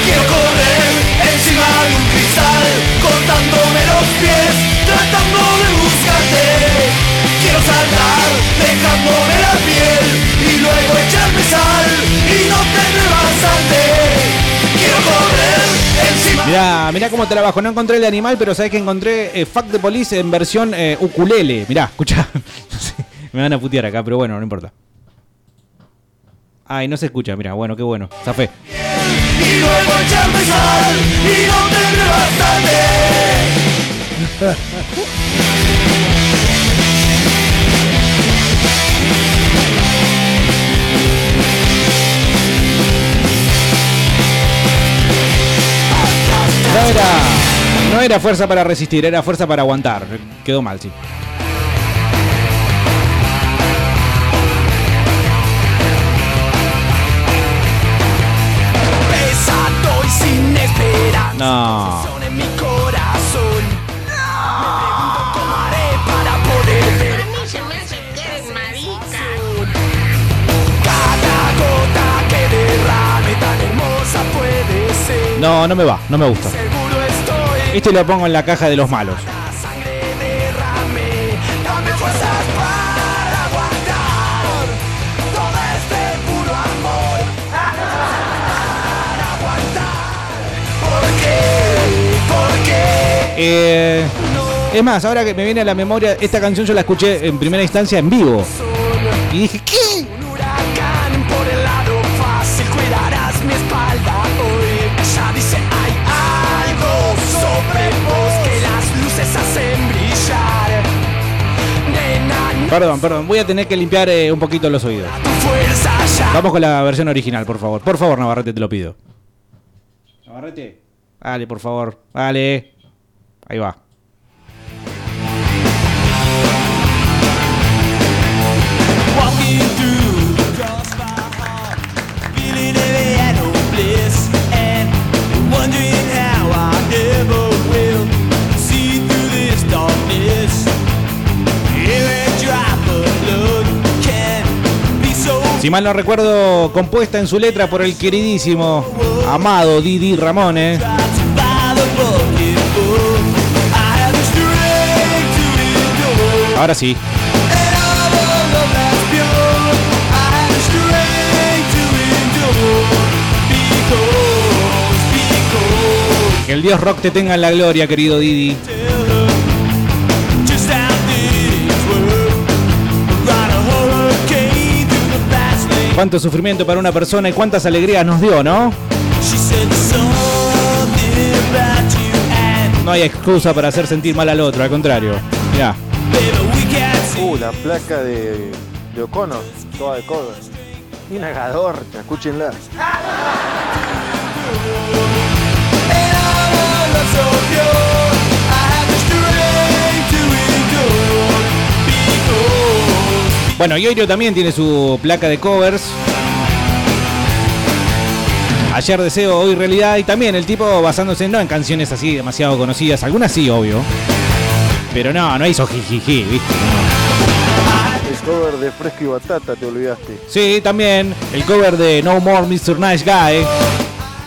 Quiero correr encima de un cristal, cortándome los pies, tratando de buscarte. Quiero saltar, dejándome la piel y luego echarme sal y no tener bastante. Mirá, mirá cómo trabajo. No encontré el animal, pero sabés que encontré eh, Fuck the Police en versión eh, ukulele. Mirá, escucha. [laughs] Me van a putear acá, pero bueno, no importa. Ay, no se escucha, mirá, bueno, qué bueno. Zafé. [laughs] No era, no era fuerza para resistir, era fuerza para aguantar. Quedó mal, sí. No. son en mi corazón. Me pregunto cómo haré para poder ver. Cada gota que derrame tan hermosa puede ser. No, no me va, no me gusta. Este lo pongo en la caja de los malos. Eh, es más, ahora que me viene a la memoria, esta canción yo la escuché en primera instancia en vivo. Y dije, ¿qué? Perdón, perdón, voy a tener que limpiar eh, un poquito los oídos. Vamos con la versión original, por favor. Por favor, Navarrete, te lo pido. Navarrete. Dale, por favor. Dale. Ahí va. Si mal no recuerdo, compuesta en su letra por el queridísimo, amado Didi Ramone. Because, because. Que el dios rock te tenga en la gloria, querido Didi. Cuánto sufrimiento para una persona y cuántas alegrías nos dio, ¿no? No hay excusa para hacer sentir mal al otro, al contrario. Mirá. Uh, la placa de, de O'Connor, toda de cover. Y una gadorcha, escúchenla. Bueno, Yoyo también tiene su placa de covers. Ayer deseo, hoy realidad. Y también el tipo basándose no en canciones así demasiado conocidas. Algunas sí, obvio. Pero no, no hizo jijiji, ¿viste? Cover de Fresco y Batata, te olvidaste. Sí, también el cover de No More Mr. Nice Guy.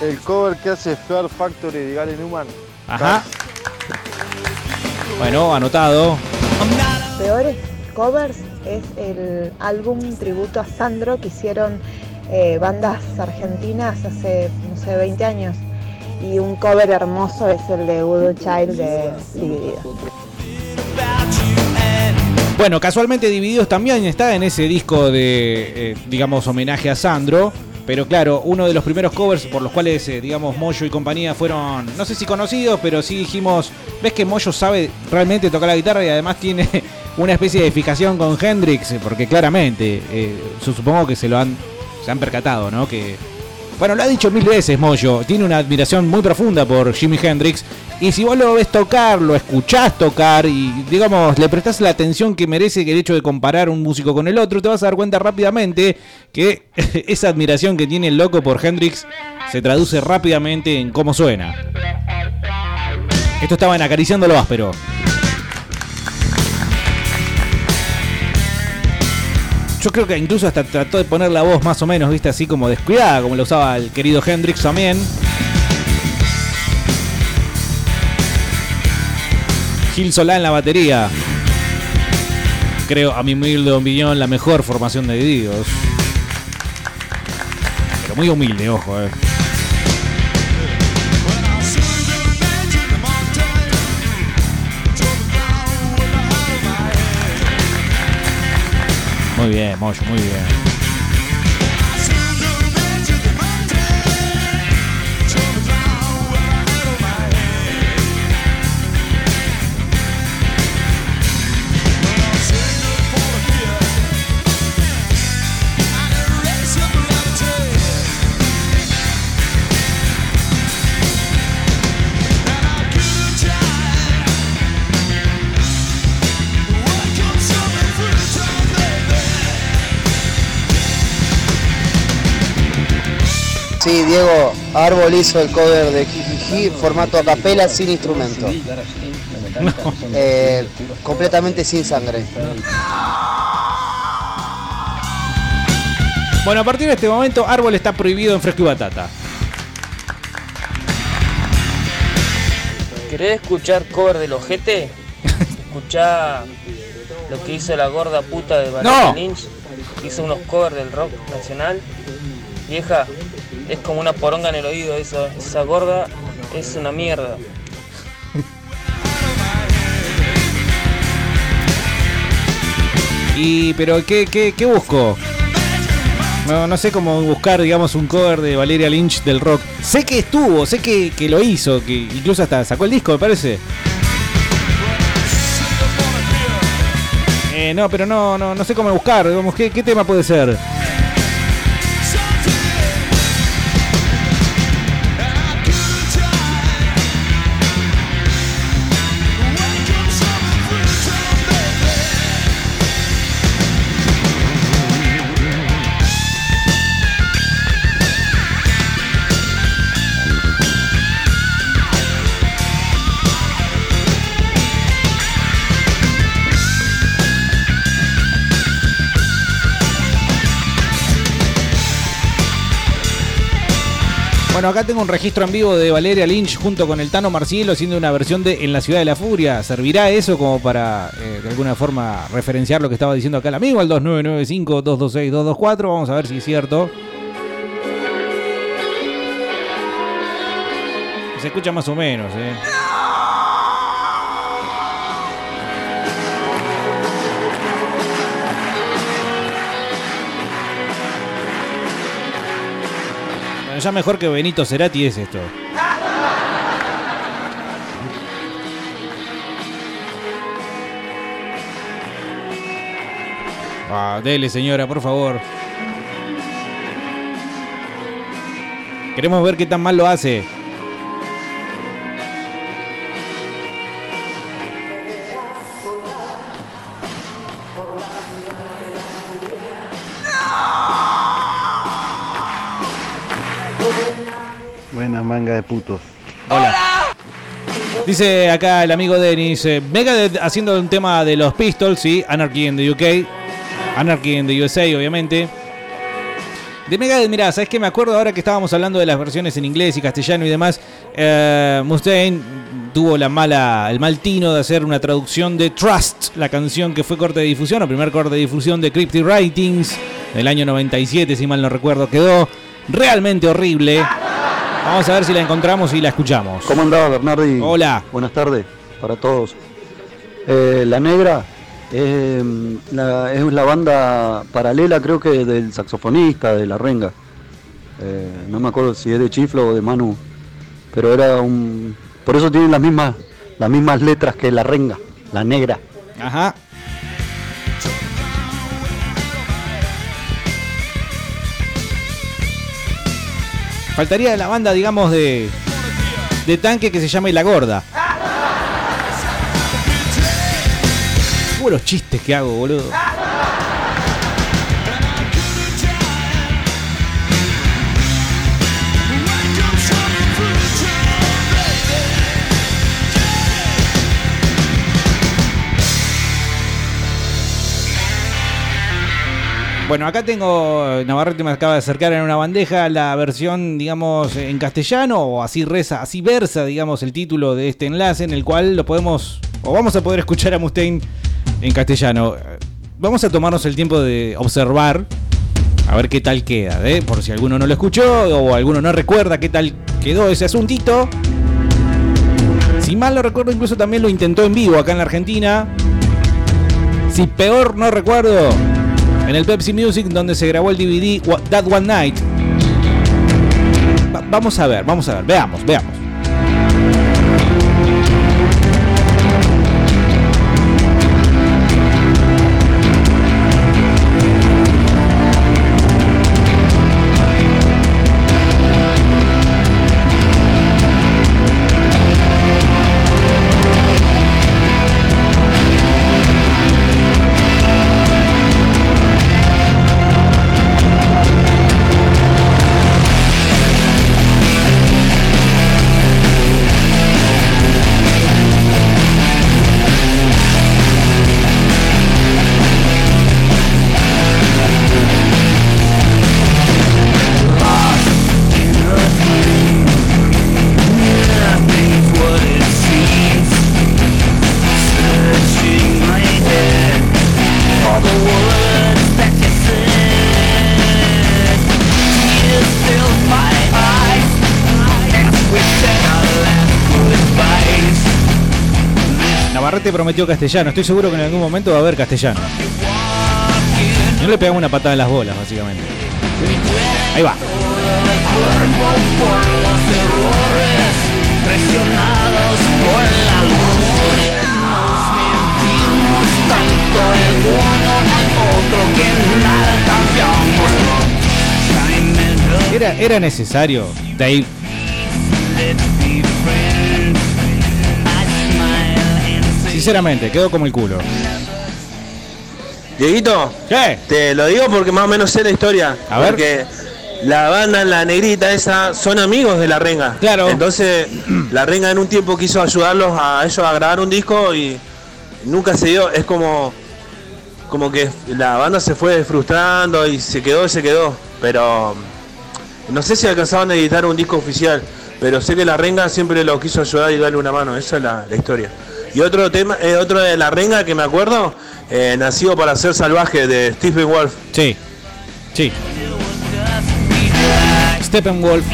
El cover que hace Fear Factory de Galen Newman. Ajá. Bueno, anotado. peores covers es el álbum tributo a Sandro que hicieron eh, bandas argentinas hace, no sé, 20 años. Y un cover hermoso es el de Voodoo Child de Dividido. Bueno, casualmente Divididos también está en ese disco de, eh, digamos, homenaje a Sandro. Pero claro, uno de los primeros covers por los cuales, eh, digamos, Moyo y compañía fueron, no sé si conocidos, pero sí dijimos, ves que Moyo sabe realmente tocar la guitarra y además tiene [laughs] una especie de fijación con Hendrix, porque claramente, eh, su- supongo que se lo han, se han percatado, ¿no? Que, bueno, lo ha dicho mil veces Moyo, tiene una admiración muy profunda por Jimi Hendrix. Y si vos lo ves tocar, lo escuchás tocar y, digamos, le prestás la atención que merece el hecho de comparar un músico con el otro, te vas a dar cuenta rápidamente que [laughs] esa admiración que tiene el loco por Hendrix se traduce rápidamente en cómo suena. Esto estaba en acariciando lo áspero. Yo creo que incluso hasta trató de poner la voz más o menos, viste, así como descuidada, como lo usaba el querido Hendrix también. Gil Solá en la batería. Creo, a mi humilde opinión, la mejor formación de Dios. Pero muy humilde, ojo, eh. Muy bien, Moyo, muy bien. Sí, Diego, Árbol hizo el cover de Jijiji, formato a capela sin instrumento. Eh, completamente sin sangre. Bueno, a partir de este momento, Árbol está prohibido en Fresco y Batata. ¿Querés escuchar cover del ojete? [laughs] Escuchá lo que hizo la gorda puta de Valeria No. Lynch. Hizo unos covers del rock nacional. Vieja, es como una poronga en el oído eso. Esa gorda es una mierda. Y, pero, ¿qué, qué, qué busco? No, no sé cómo buscar, digamos, un cover de Valeria Lynch del rock. Sé que estuvo, sé que, que lo hizo, que incluso hasta sacó el disco, me parece. Eh, no, pero no, no, no sé cómo buscar, digamos, ¿qué, qué tema puede ser? Bueno, acá tengo un registro en vivo de Valeria Lynch junto con el Tano Marcielo haciendo una versión de En la Ciudad de la Furia. ¿Servirá eso como para eh, de alguna forma referenciar lo que estaba diciendo acá el amigo al 2995-226-224? Vamos a ver si es cierto. Se escucha más o menos, ¿eh? Ya mejor que Benito Cerati es esto. Ah, dele, señora, por favor. Queremos ver qué tan mal lo hace. Manga de putos. Dice acá el amigo Denis, eh, Megadeth haciendo un tema de los Pistols, sí, Anarchy in the UK, Anarchy in the USA, obviamente. De Megadeth, mirá, ¿sabes qué? Me acuerdo ahora que estábamos hablando de las versiones en inglés y castellano y demás. eh, Mustaine tuvo la mala, el mal tino de hacer una traducción de Trust, la canción que fue corte de difusión, o primer corte de difusión de Cryptic Writings del año 97, si mal no recuerdo. Quedó realmente horrible. Vamos a ver si la encontramos y la escuchamos. ¿Cómo andaba Bernardi? Hola. Buenas tardes para todos. Eh, la Negra eh, la- es la banda paralela creo que del saxofonista de La Renga. Eh, no me acuerdo si es de Chiflo o de Manu, pero era un... Por eso tienen las mismas, las mismas letras que La Renga, La Negra. Ajá. Faltaría la banda, digamos, de, de tanque que se llame La Gorda. Chistes que hago, boludo. Bueno, acá tengo, Navarrete me acaba de acercar en una bandeja la versión, digamos, en castellano, o así reza, así versa, digamos, el título de este enlace, en el cual lo podemos, o vamos a poder escuchar a Mustaine en castellano. Vamos a tomarnos el tiempo de observar, a ver qué tal queda, ¿eh? por si alguno no lo escuchó o alguno no recuerda qué tal quedó ese asuntito. Si mal lo recuerdo, incluso también lo intentó en vivo acá en la Argentina. Si peor no recuerdo, en el Pepsi Music donde se grabó el DVD That One Night. Va- vamos a ver, vamos a ver, veamos, veamos. Prometió castellano. Estoy seguro que en algún momento va a haber castellano. No le pegamos una patada en las bolas, básicamente. Ahí va. Era, era necesario, Dave. Sinceramente, quedó como el culo. Dieguito, ¿Qué? te lo digo porque más o menos sé la historia. A ver. Porque la banda, la negrita esa, son amigos de la renga. Claro. Entonces, la renga en un tiempo quiso ayudarlos a ellos a grabar un disco y nunca se dio. Es como, como que la banda se fue frustrando y se quedó y se quedó. Pero no sé si alcanzaban a editar un disco oficial. Pero sé que la renga siempre lo quiso ayudar y darle una mano. Esa es la, la historia. Y otro tema, eh, otro de la renga que me acuerdo, eh, nacido para ser salvaje de Stephen Wolf. Sí, sí. Steppenwolf.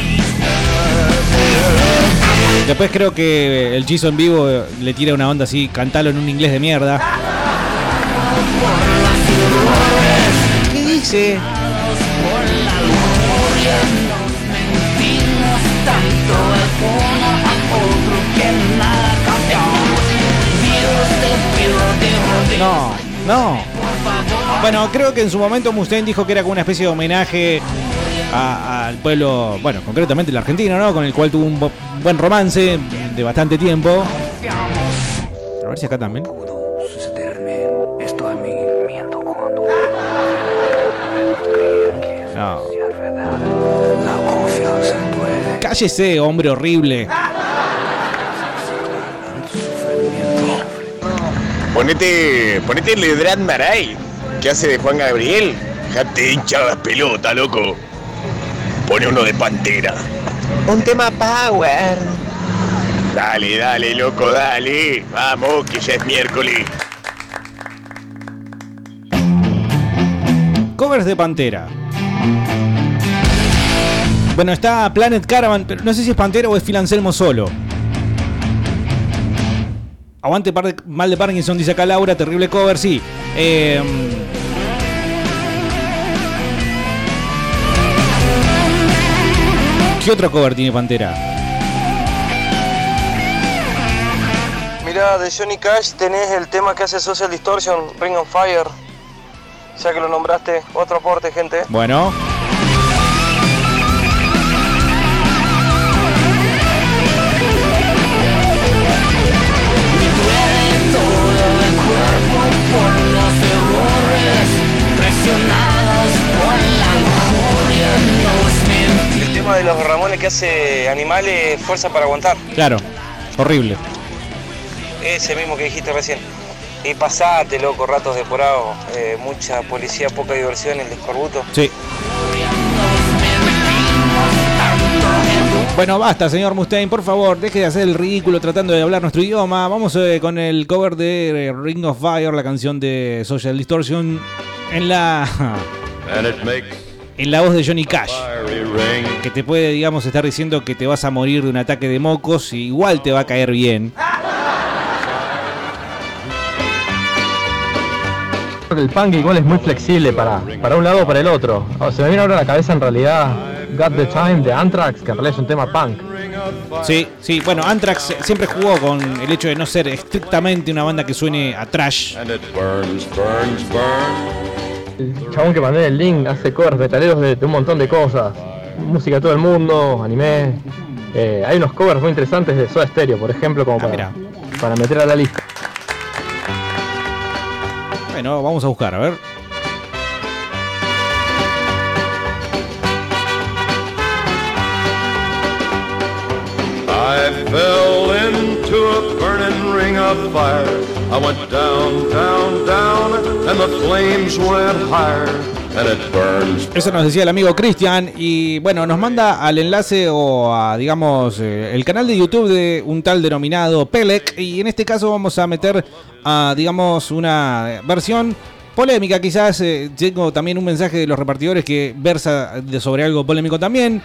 Después creo que el Chizo en vivo eh, le tira una onda así, cantalo en un inglés de mierda. ¿Qué dice? No, no. Bueno, creo que en su momento Mustaine dijo que era como una especie de homenaje al pueblo, bueno, concretamente el argentino, ¿no? Con el cual tuvo un buen romance de bastante tiempo. A ver si acá también. No. Cállese, hombre horrible. Ponete, ponete el de Brad Maray, que hace de Juan Gabriel. Dejate hinchar las pelotas, loco. Pone uno de Pantera. Un tema power Dale, dale, loco, dale. Vamos, que ya es miércoles. Covers de Pantera. Bueno, está Planet Caravan, pero no sé si es Pantera o es Phil Anselmo solo. Aguante mal de Parkinson, dice acá Laura, terrible cover, sí. Eh, ¿Qué otro cover tiene Pantera? Mira, de Johnny Cash tenés el tema que hace Social Distortion, Ring on Fire. Ya que lo nombraste, otro aporte, gente. Bueno. Hace Animales, Fuerza para Aguantar. Claro, horrible. Ese mismo que dijiste recién. Y pasate, loco, ratos de porado. Eh, mucha policía, poca diversión, el descorbuto. Sí. Bueno, basta, señor Mustaine, por favor, deje de hacer el ridículo tratando de hablar nuestro idioma. Vamos eh, con el cover de eh, Ring of Fire, la canción de Social Distortion, en la en la voz de Johnny Cash, que te puede, digamos, estar diciendo que te vas a morir de un ataque de mocos y igual te va a caer bien. El punk igual es muy flexible para, para un lado o para el otro. O se me viene ahora a la cabeza en realidad Got the Time de Anthrax, que en realidad es un tema punk. Sí, sí, bueno, Anthrax siempre jugó con el hecho de no ser estrictamente una banda que suene a trash. El chabón que mandé el link hace covers metaleros de, de un montón de cosas. Música de todo el mundo, anime. Eh, hay unos covers muy interesantes de Soda Stereo, por ejemplo, como para, para meter a la lista. Bueno, vamos a buscar, a ver. I fell into a burning ring of fire. I went down, down, down, and the flames went higher. And it burns. Eso nos decía el amigo Cristian y bueno, nos manda al enlace o a, digamos, eh, el canal de YouTube de un tal denominado Pelec y en este caso vamos a meter a, digamos, una versión polémica quizás. eh, tengo también un mensaje de los repartidores que versa de- sobre algo polémico también.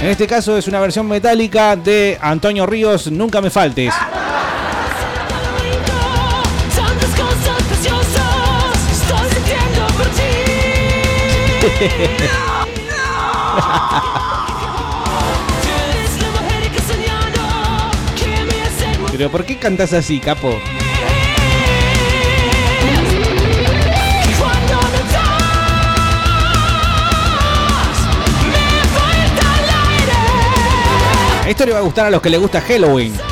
En este caso es una versión metálica de Antonio Ríos, Nunca me faltes. [laughs] Pero ¿por qué cantas así, capo? Esto le va a gustar a los que les gusta Halloween.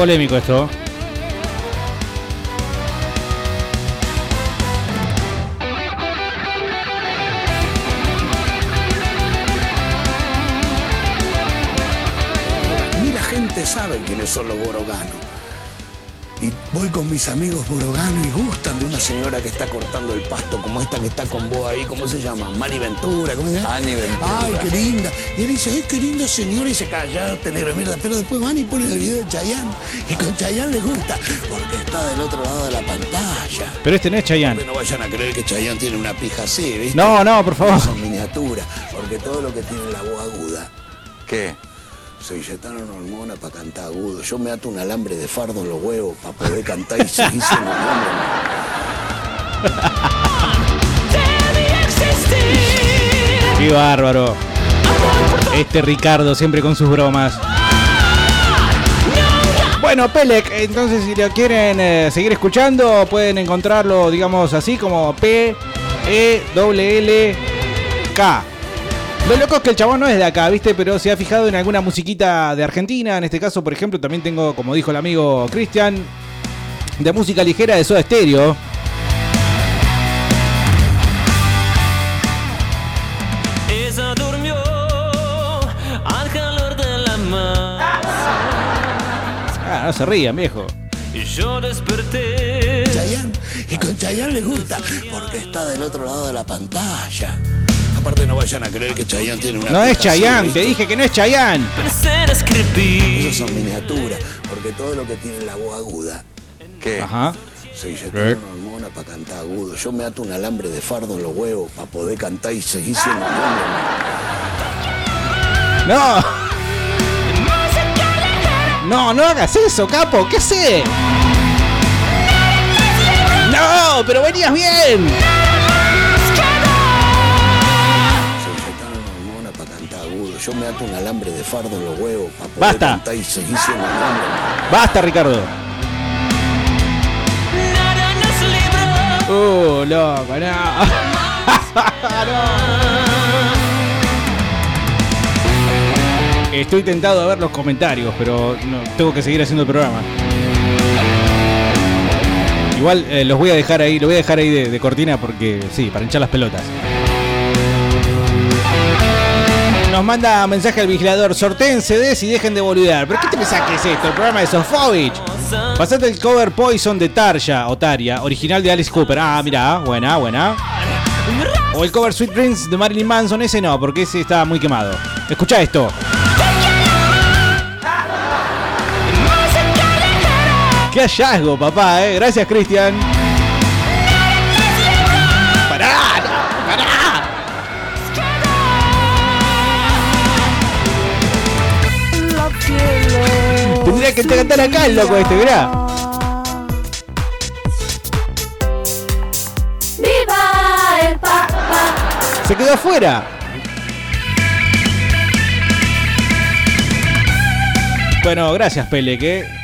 Polémico esto. Llama? Mari Ventura, ¿cómo se llama? Ani Ventura. Ay, qué linda. Y él dice, ay, qué linda señora, y se calla, negro de mierda. Pero después van y ponen el video de Chayanne. Y con Chayanne les gusta, porque está del otro lado de la pantalla. Pero este no es Chayanne. No vayan a creer que Chayanne tiene una pija así, ¿viste? No, no, por favor. Son miniaturas, porque todo lo que tiene la voz aguda. ¿Qué? Se inyectaron hormonas para cantar agudo. Yo me ato un alambre de fardo en los huevos para poder cantar y seguir siendo [laughs] Qué bárbaro. Este Ricardo siempre con sus bromas. Bueno, Pelec, entonces si lo quieren eh, seguir escuchando, pueden encontrarlo, digamos así, como P E L L K. Lo loco es que el chabón no es de acá, ¿viste? Pero se ha fijado en alguna musiquita de Argentina. En este caso, por ejemplo, también tengo, como dijo el amigo Cristian, de música ligera de Soda Stereo. No se rían, viejo. y yo desperté. Chayanne, y con Chayanne le gusta, porque está del otro lado de la pantalla. Aparte no vayan a creer que Chayanne tiene una No es Chayanne, te dije que no es Chayanne. Esos son miniaturas, porque todo lo que tiene la voz aguda. ¿Qué? Ajá. Se inyectaron hormona para cantar agudo. Yo me ato un alambre de fardo en los huevos para poder cantar y seguir siendo. No. No, no hagas eso, capo. ¿Qué sé? No, pero venías bien. Yo me ato un alambre de fardo en los huevos para poder Basta. cantar y seguir siendo. Basta, Ricardo. Uh, loco, no. [laughs] Estoy tentado a ver los comentarios, pero tengo que seguir haciendo el programa. Igual eh, los voy a dejar ahí, lo voy a dejar ahí de, cortina porque sí, para hinchar las pelotas. Nos manda mensaje al vigilador, sorteen CDs y dejen de boludear. ¿Pero qué te pensás que es esto? El programa de Sofovich. Pasate el cover Poison de Tarja o Taria, original de Alice Cooper. Ah, mira, buena, buena. O el cover Sweet Dreams de Marilyn Manson, ese no, porque ese está muy quemado. Escucha esto. Qué hallazgo, papá, eh. Gracias, Cristian. Pará, pará. Tendría que cantar acá el loco este, mirá. ¡Viva el Papa! Se quedó afuera. Bueno, gracias, Pele, que.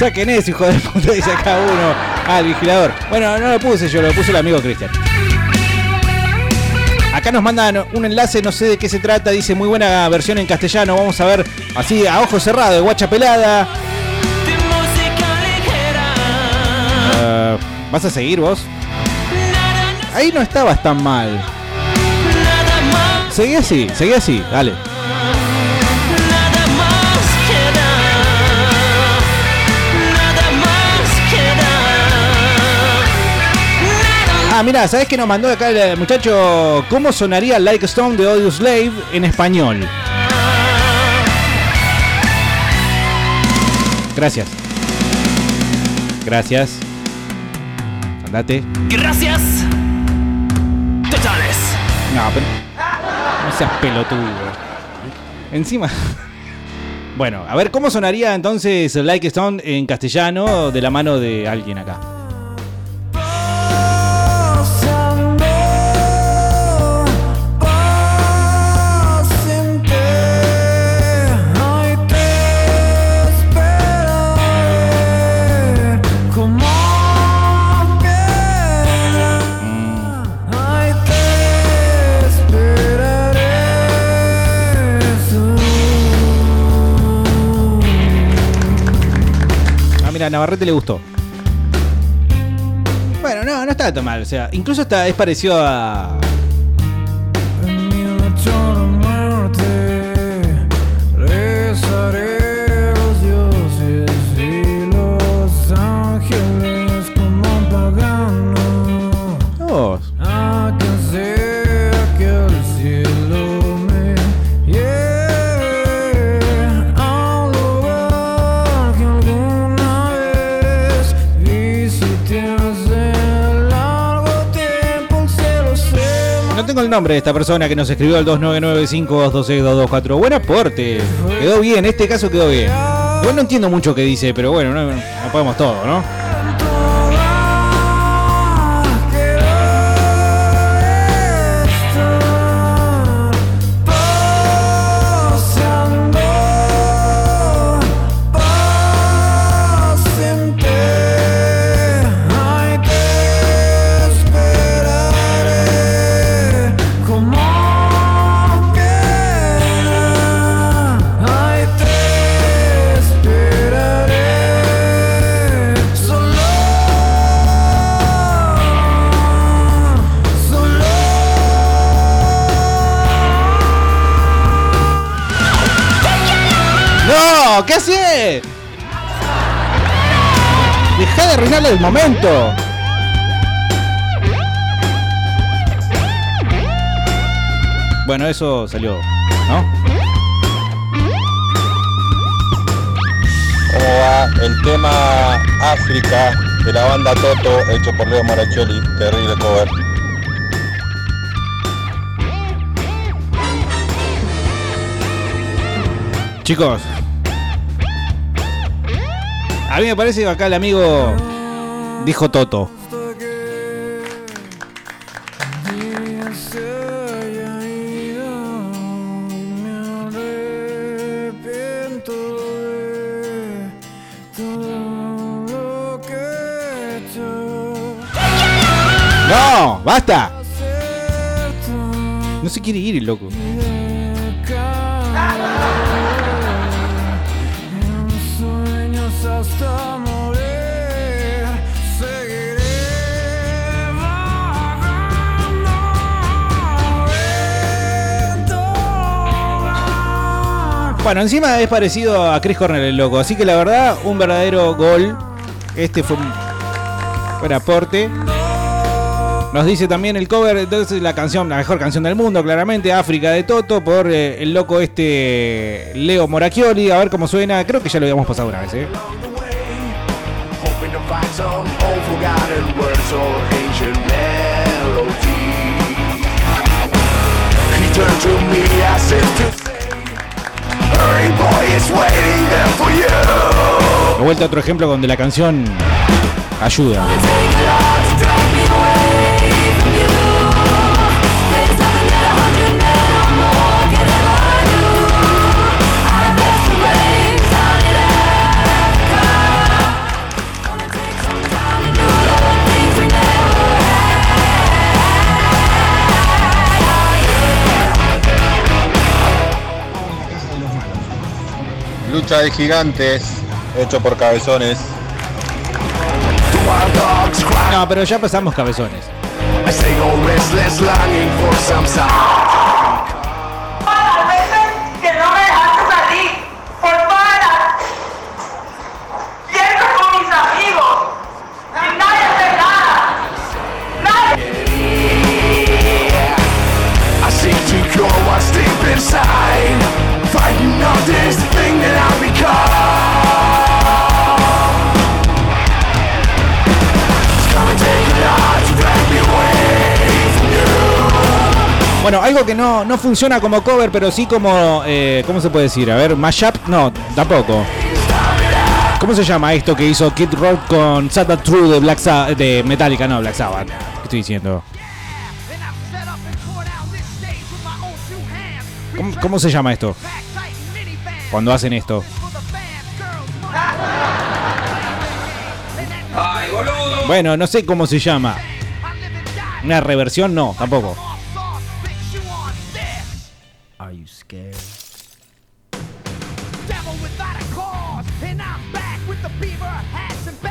Saquen eso, hijo de puta, dice acá uno. Ah, el vigilador. Bueno, no lo puse yo, lo puso el amigo Cristian. Acá nos mandan un enlace, no sé de qué se trata, dice muy buena versión en castellano. Vamos a ver así a ojo cerrado, de guacha pelada. Eh, ¿Vas a seguir vos? Ahí no estabas tan mal. Seguí así, seguí así, dale. Ah, mira, ¿sabes qué nos mandó acá el muchacho? ¿Cómo sonaría Like Stone de Audio Slave en español? Gracias. Gracias. Andate. Gracias. Totales. No, pero. No seas pelotudo. Encima. [laughs] Bueno, a ver, ¿cómo sonaría entonces Like Stone en castellano de la mano de alguien acá? Navarrete le gustó. Bueno, no, no está tan mal. O sea, incluso está, es parecido a. nombre de esta persona que nos escribió al 2995226224. Buen aporte. Quedó bien, este caso quedó bien. Igual no entiendo mucho qué dice, pero bueno, no, no podemos todo, ¿no? ¡No! ¿Qué hace? Deja de arruinarle el momento. Bueno, eso salió, ¿no? ¿Cómo va el tema África de la banda Toto hecho por Leo Moraccioli? Terrible cover. Chicos. A mí me parece que acá el amigo dijo Toto. ¡No! ¡Basta! No se quiere ir el loco. Bueno, encima es parecido a Chris Cornell el loco, así que la verdad, un verdadero gol. Este fue un buen aporte. Nos dice también el cover, entonces la canción, la mejor canción del mundo, claramente, África de Toto, por eh, el loco este Leo Moracchioli. A ver cómo suena, creo que ya lo habíamos pasado una vez, ¿eh? De vuelta otro ejemplo donde la canción ayuda. Lucha de gigantes hecho por cabezones. No, pero ya pasamos cabezones. Algo que no, no funciona como cover, pero sí como. eh, ¿Cómo se puede decir? A ver, mashup. No, tampoco. ¿Cómo se llama esto que hizo Kid Rock con But True de Black de Metallica, no, Black Sabbath? ¿Qué estoy diciendo? ¿Cómo, cómo se llama esto? Cuando hacen esto. Bueno, no sé cómo se llama. Una reversión, no, tampoco.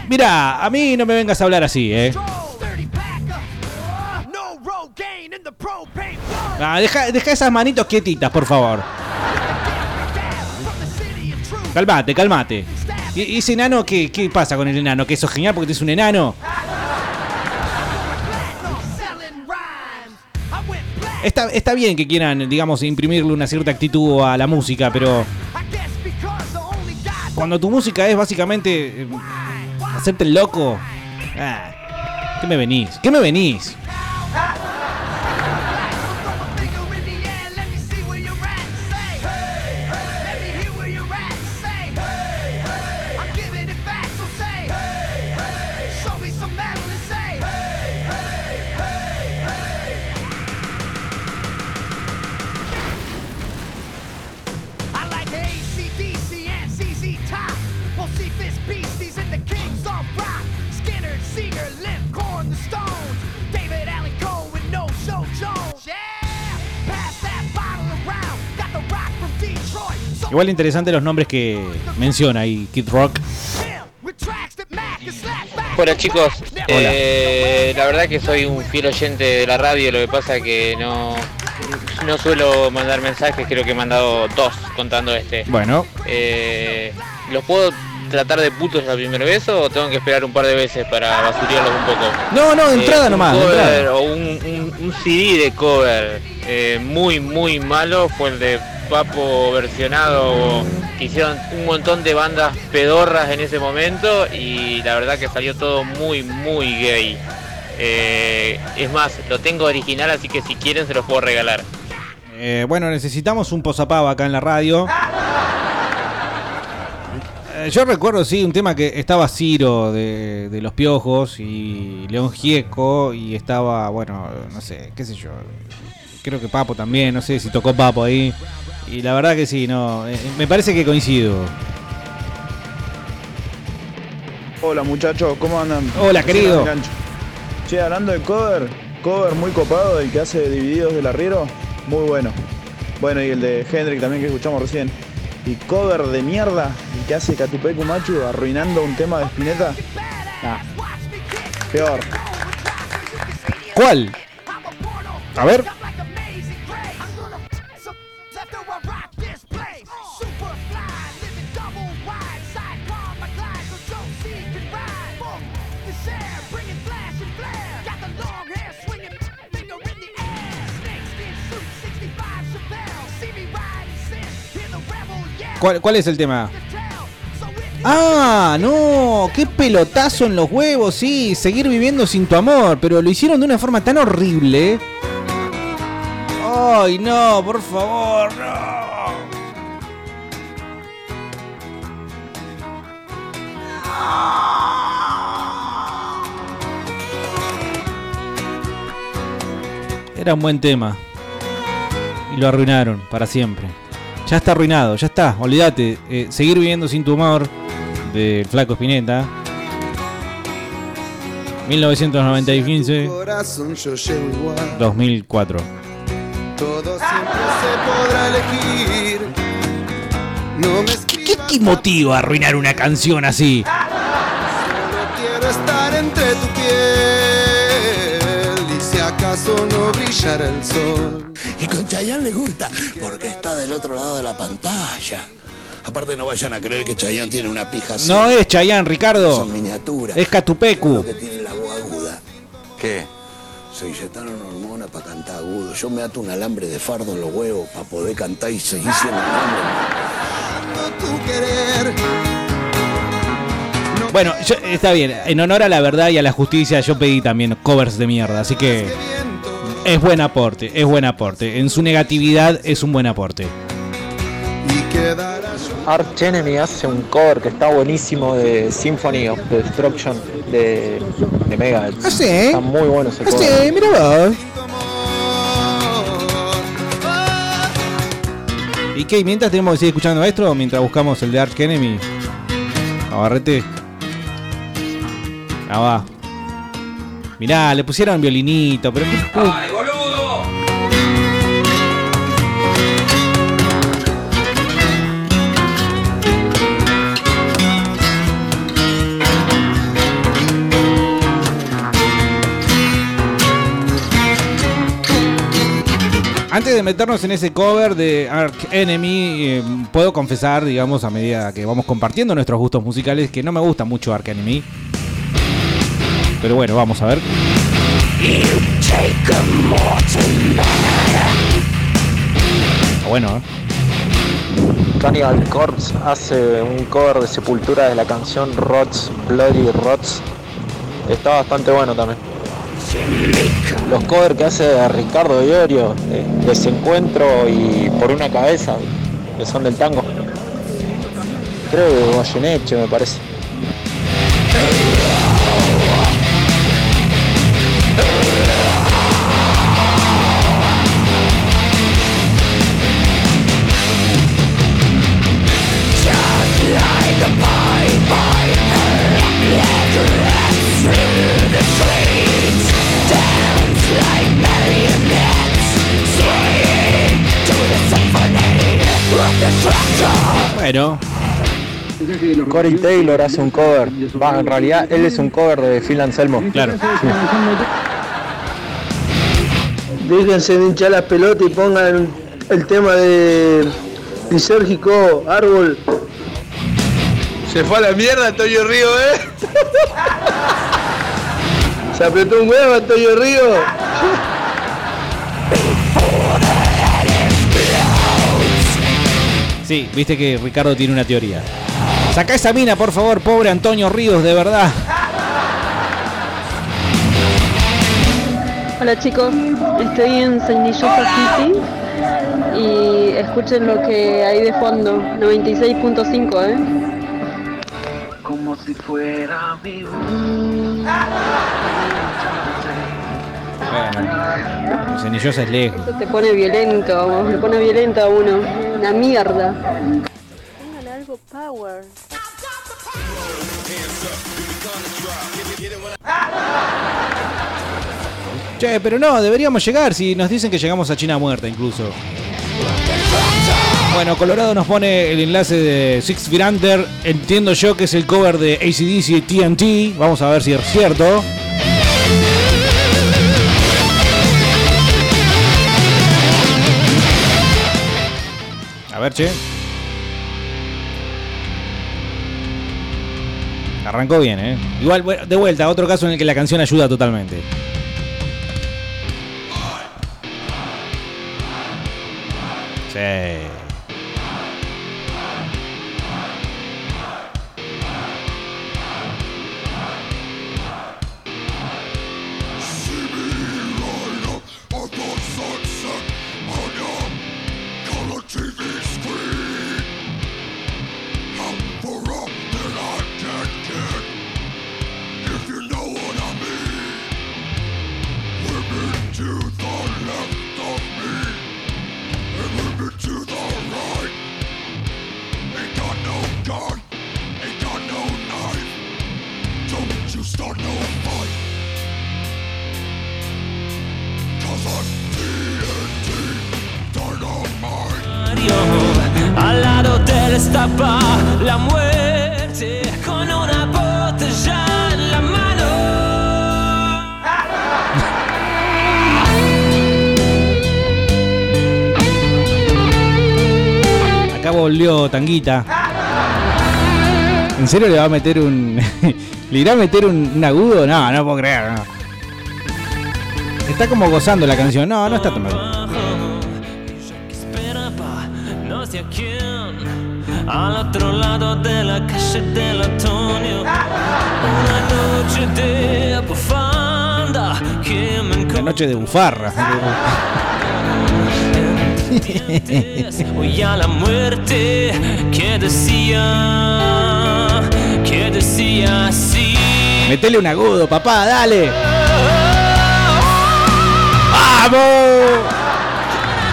Mira, a mí no me vengas a hablar así, eh. Ah, deja, deja esas manitos quietitas, por favor. Calmate, calmate. ¿Y ese enano qué, qué pasa con el enano? ¿Que eso es genial porque es un enano? Está, está bien que quieran, digamos, imprimirle una cierta actitud a la música, pero. Cuando tu música es básicamente. Hacerte el loco. ah, ¿Qué me venís? ¿Qué me venís? Igual interesante los nombres que menciona ahí Kid Rock. Hola chicos, Eh, la verdad que soy un fiel oyente de la radio, lo que pasa que no, no suelo mandar mensajes, creo que he mandado dos contando este. Bueno. Eh, los puedo tratar de putos la primera vez o tengo que esperar un par de veces para basurearlos un poco? No, no, de entrada un nomás, de cover entrada. o un, un- un CD de cover eh, muy, muy malo fue el de Papo versionado que hicieron un montón de bandas pedorras en ese momento y la verdad que salió todo muy, muy gay. Eh, es más, lo tengo original, así que si quieren se los puedo regalar. Eh, bueno, necesitamos un posapava acá en la radio. Eh, Yo recuerdo, sí, un tema que estaba Ciro de, de Los Piojos y León Gieco y estaba, bueno, no sé, qué sé yo. Creo que Papo también, no sé si tocó Papo ahí. Y la verdad que sí, no, eh, me parece que coincido. Hola muchachos, ¿cómo andan? Hola, querido. Che, hablando de cover, cover muy copado, el que hace Divididos del Arriero, muy bueno. Bueno, y el de Hendrik también que escuchamos recién. Y cover de mierda, que hace Catupecu Machu arruinando un tema de Spinetta. Peor. ¿Cuál? A ver. ¿Cuál, cuál es el tema? Ah, no, qué pelotazo en los huevos, sí, seguir viviendo sin tu amor, pero lo hicieron de una forma tan horrible. Ay, no, por favor, no. Era un buen tema. Y lo arruinaron para siempre. Ya está arruinado, ya está, olvídate. Eh, seguir viviendo sin tu amor del Flaco Spinetta. 1995, Corazón yo llevo igual. 2004. Todo siempre se podrá elegir. No me ¿Qué te motiva a arruinar una canción así? quiero estar entre tu piel. Y si acaso no brillara el sol. Y con Chayanne le gusta, porque está del otro lado de la pantalla. Aparte no vayan a creer que Chayanne tiene una pija así. No es Chayanne, Ricardo. Son miniaturas. Es Catupecu. que tiene la voz aguda. ¿Qué? Se inyectaron hormonas para cantar agudo. Yo me ato un alambre de fardo en los huevos para poder cantar y seguir siendo querer. Bueno, yo- está bien. En honor a la verdad y a la justicia, yo pedí también covers de mierda. Así que es buen aporte, es buen aporte. En su negatividad es un buen aporte. Arch Enemy hace un cover que está buenísimo de Symphony of Destruction de, de Megadeth. ¿Ah, sí? Está muy bueno ese Ah, cover. sí, mira vos. ¿Y qué? ¿Mientras tenemos que seguir escuchando esto o mientras buscamos el de Arch Enemy? Agarrete. Ah, va. Mirá, le pusieron violinito, pero qué de meternos en ese cover de Arch Enemy, eh, puedo confesar, digamos, a medida que vamos compartiendo nuestros gustos musicales, que no me gusta mucho Arch Enemy. Pero bueno, vamos a ver. Bueno, ¿eh? Cannibal Corpse hace un cover de Sepultura de la canción Rots, Bloody Rots. Está bastante bueno también. Los covers que hace Ricardo Iorio, eh, Desencuentro y Por una cabeza, que son del tango. Creo que Goyeneche me parece. Bueno. Corey Taylor hace un cover. Va, en realidad él es un cover de Phil Anselmo. Claro. Déjense de hinchar las pelotas y pongan el tema de lisérgico, árbol. Se fue a la mierda Antonio Río, ¿eh? Se apretó un huevo Antonio Río. Sí, viste que Ricardo tiene una teoría. Saca esa mina, por favor, pobre Antonio Ríos, de verdad. Hola chicos, estoy en Senillosa City y escuchen lo que hay de fondo, 96.5, ¿eh? Como si fuera mi Bueno, Cenillosa es lejos. Eso te pone violento, me pone violento a uno, una mierda. Póngale algo power. Che, pero no, deberíamos llegar si nos dicen que llegamos a China muerta incluso. Bueno, Colorado nos pone el enlace de Six Feet Under. Entiendo yo que es el cover de ACDC y TNT. Vamos a ver si es cierto. A ver, che. Arrancó bien, ¿eh? Igual, de vuelta, otro caso en el que la canción ayuda totalmente. Sí. Tanguita. ¿En serio le va a meter un. [laughs] ¿Le irá a meter un, agudo? No, no puedo creer. Está como gozando la canción. No, no está tan mal. Al otro lado de la calle. Una noche de bufanda noche de bufarra. [laughs] [laughs] Hoy a la muerte que decía, que decía así. Metele un agudo, papá, dale. ¡Vamos!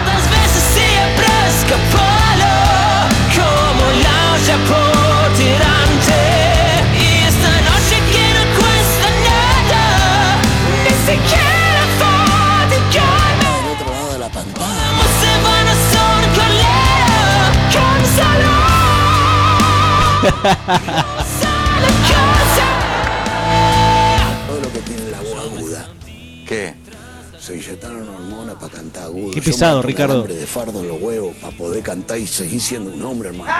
Tantas veces siempre escapado como la Todo lo que tiene la voz aguda. ¿Qué? Se inyectaron hormonas para cantar agudo. Qué pesado, Ricardo. alambre de fardo en los huevos para poder cantar y seguir siendo un hombre, hermano.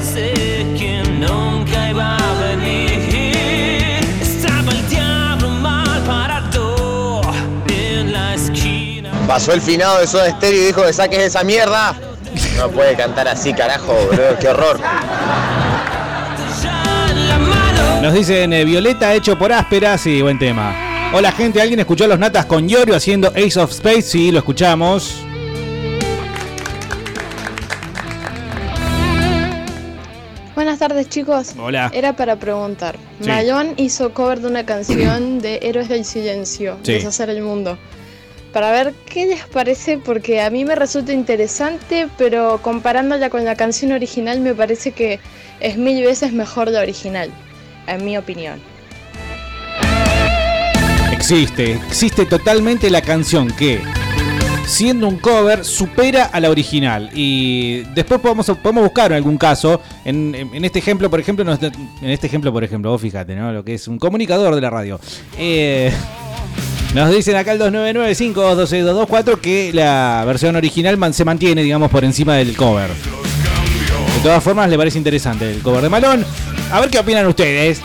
Sé que nunca iba a venir. Estaba el diablo mal parado en la esquina. Pasó el finado de Soda Stereo y dijo que saques esa mierda. No puede cantar así, carajo, bro, qué horror. Nos dicen eh, Violeta hecho por áspera. Sí, buen tema. Hola, gente. ¿Alguien escuchó a los natas con Yorio haciendo Ace of Space? Sí, lo escuchamos. Buenas tardes chicos. Hola. Era para preguntar. Sí. Mayón hizo cover de una canción de Héroes del Silencio, Sí. Deshacer el Mundo. Para ver qué les parece, porque a mí me resulta interesante, pero comparándola con la canción original me parece que es mil veces mejor la original, en mi opinión. Existe, existe totalmente la canción que, siendo un cover, supera a la original. Y después podemos, podemos buscar algún caso. En, en- en este ejemplo, por ejemplo, en este ejemplo, por ejemplo, vos fíjate, ¿no? Lo que es un comunicador de la radio. Eh, nos dicen acá el 299-526-224 que la versión original se mantiene, digamos, por encima del cover. todas formas, le parece interesante el cover de Malón. A ver qué opinan ustedes.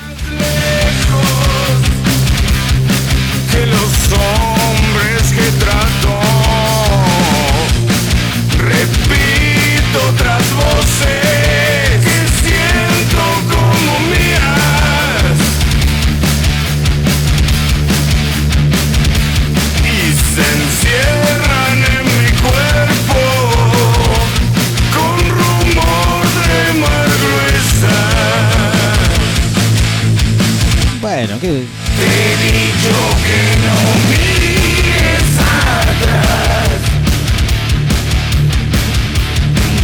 Que te he dicho que no mires atrás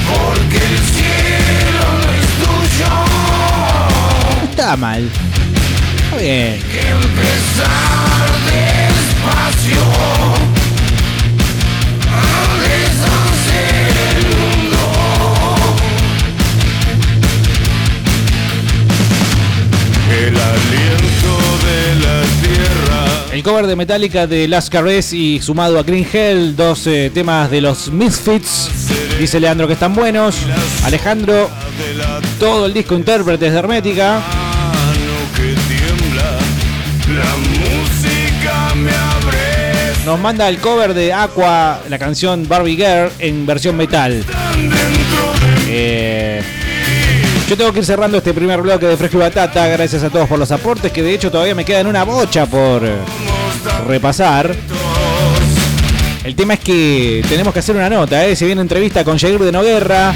Porque el cielo no es tuyo está mal. Está bien. Que empezar despacio el aliento El cover de Metallica de Last Caress y sumado a Green Hell, dos eh, temas de los Misfits. Dice Leandro que están buenos. Alejandro, todo el disco intérpretes de Hermética. Nos manda el cover de Aqua, la canción Barbie Girl en versión metal. Eh, yo tengo que ir cerrando este primer bloque de Fresco y Batata. Gracias a todos por los aportes, que de hecho todavía me quedan una bocha por repasar. El tema es que tenemos que hacer una nota, ¿eh? Se viene entrevista con Jair de Noguerra.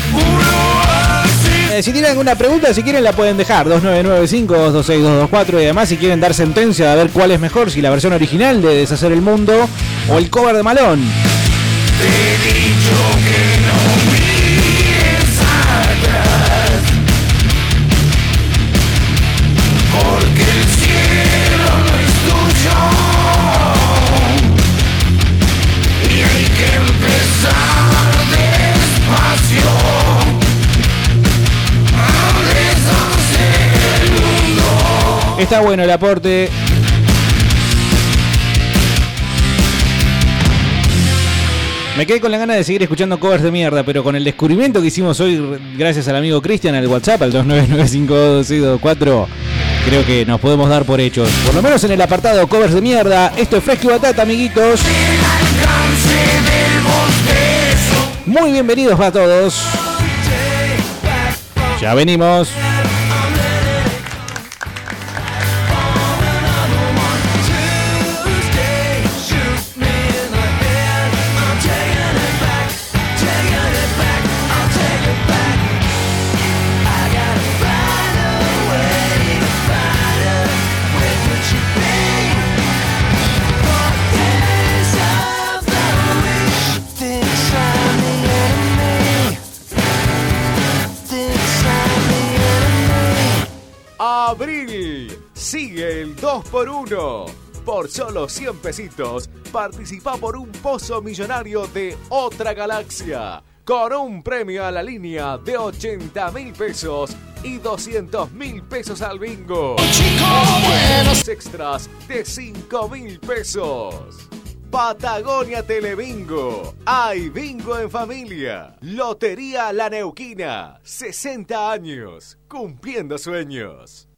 Eh, si tienen alguna pregunta, si quieren la pueden dejar. 2995-226-224. Y además, si quieren dar sentencia a ver cuál es mejor, si la versión original de Deshacer el Mundo o el cover de Malón. He dicho que no Está bueno el aporte. Me quedé con la gana de seguir escuchando covers de mierda, pero con el descubrimiento que hicimos hoy, gracias al amigo Cristian, al WhatsApp, al 29952624, creo que nos podemos dar por hechos. Por lo menos en el apartado covers de mierda. Esto es Fresco y Batata, amiguitos. Muy bienvenidos a todos. Ya venimos. 2x1. Por solo 100 pesitos, participa por un pozo millonario de otra galaxia. Con un premio a la línea de 80 mil pesos y 200 mil pesos al bingo. Buenos extras de 5 mil pesos. Patagonia Telebingo. Hay bingo en familia. Lotería La Neuquina. 60 años. Cumpliendo sueños.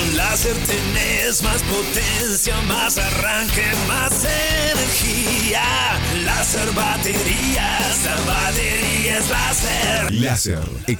Con láser tenés más potencia, más arranque, más energía. Láser baterías, la batería es láser. Láser,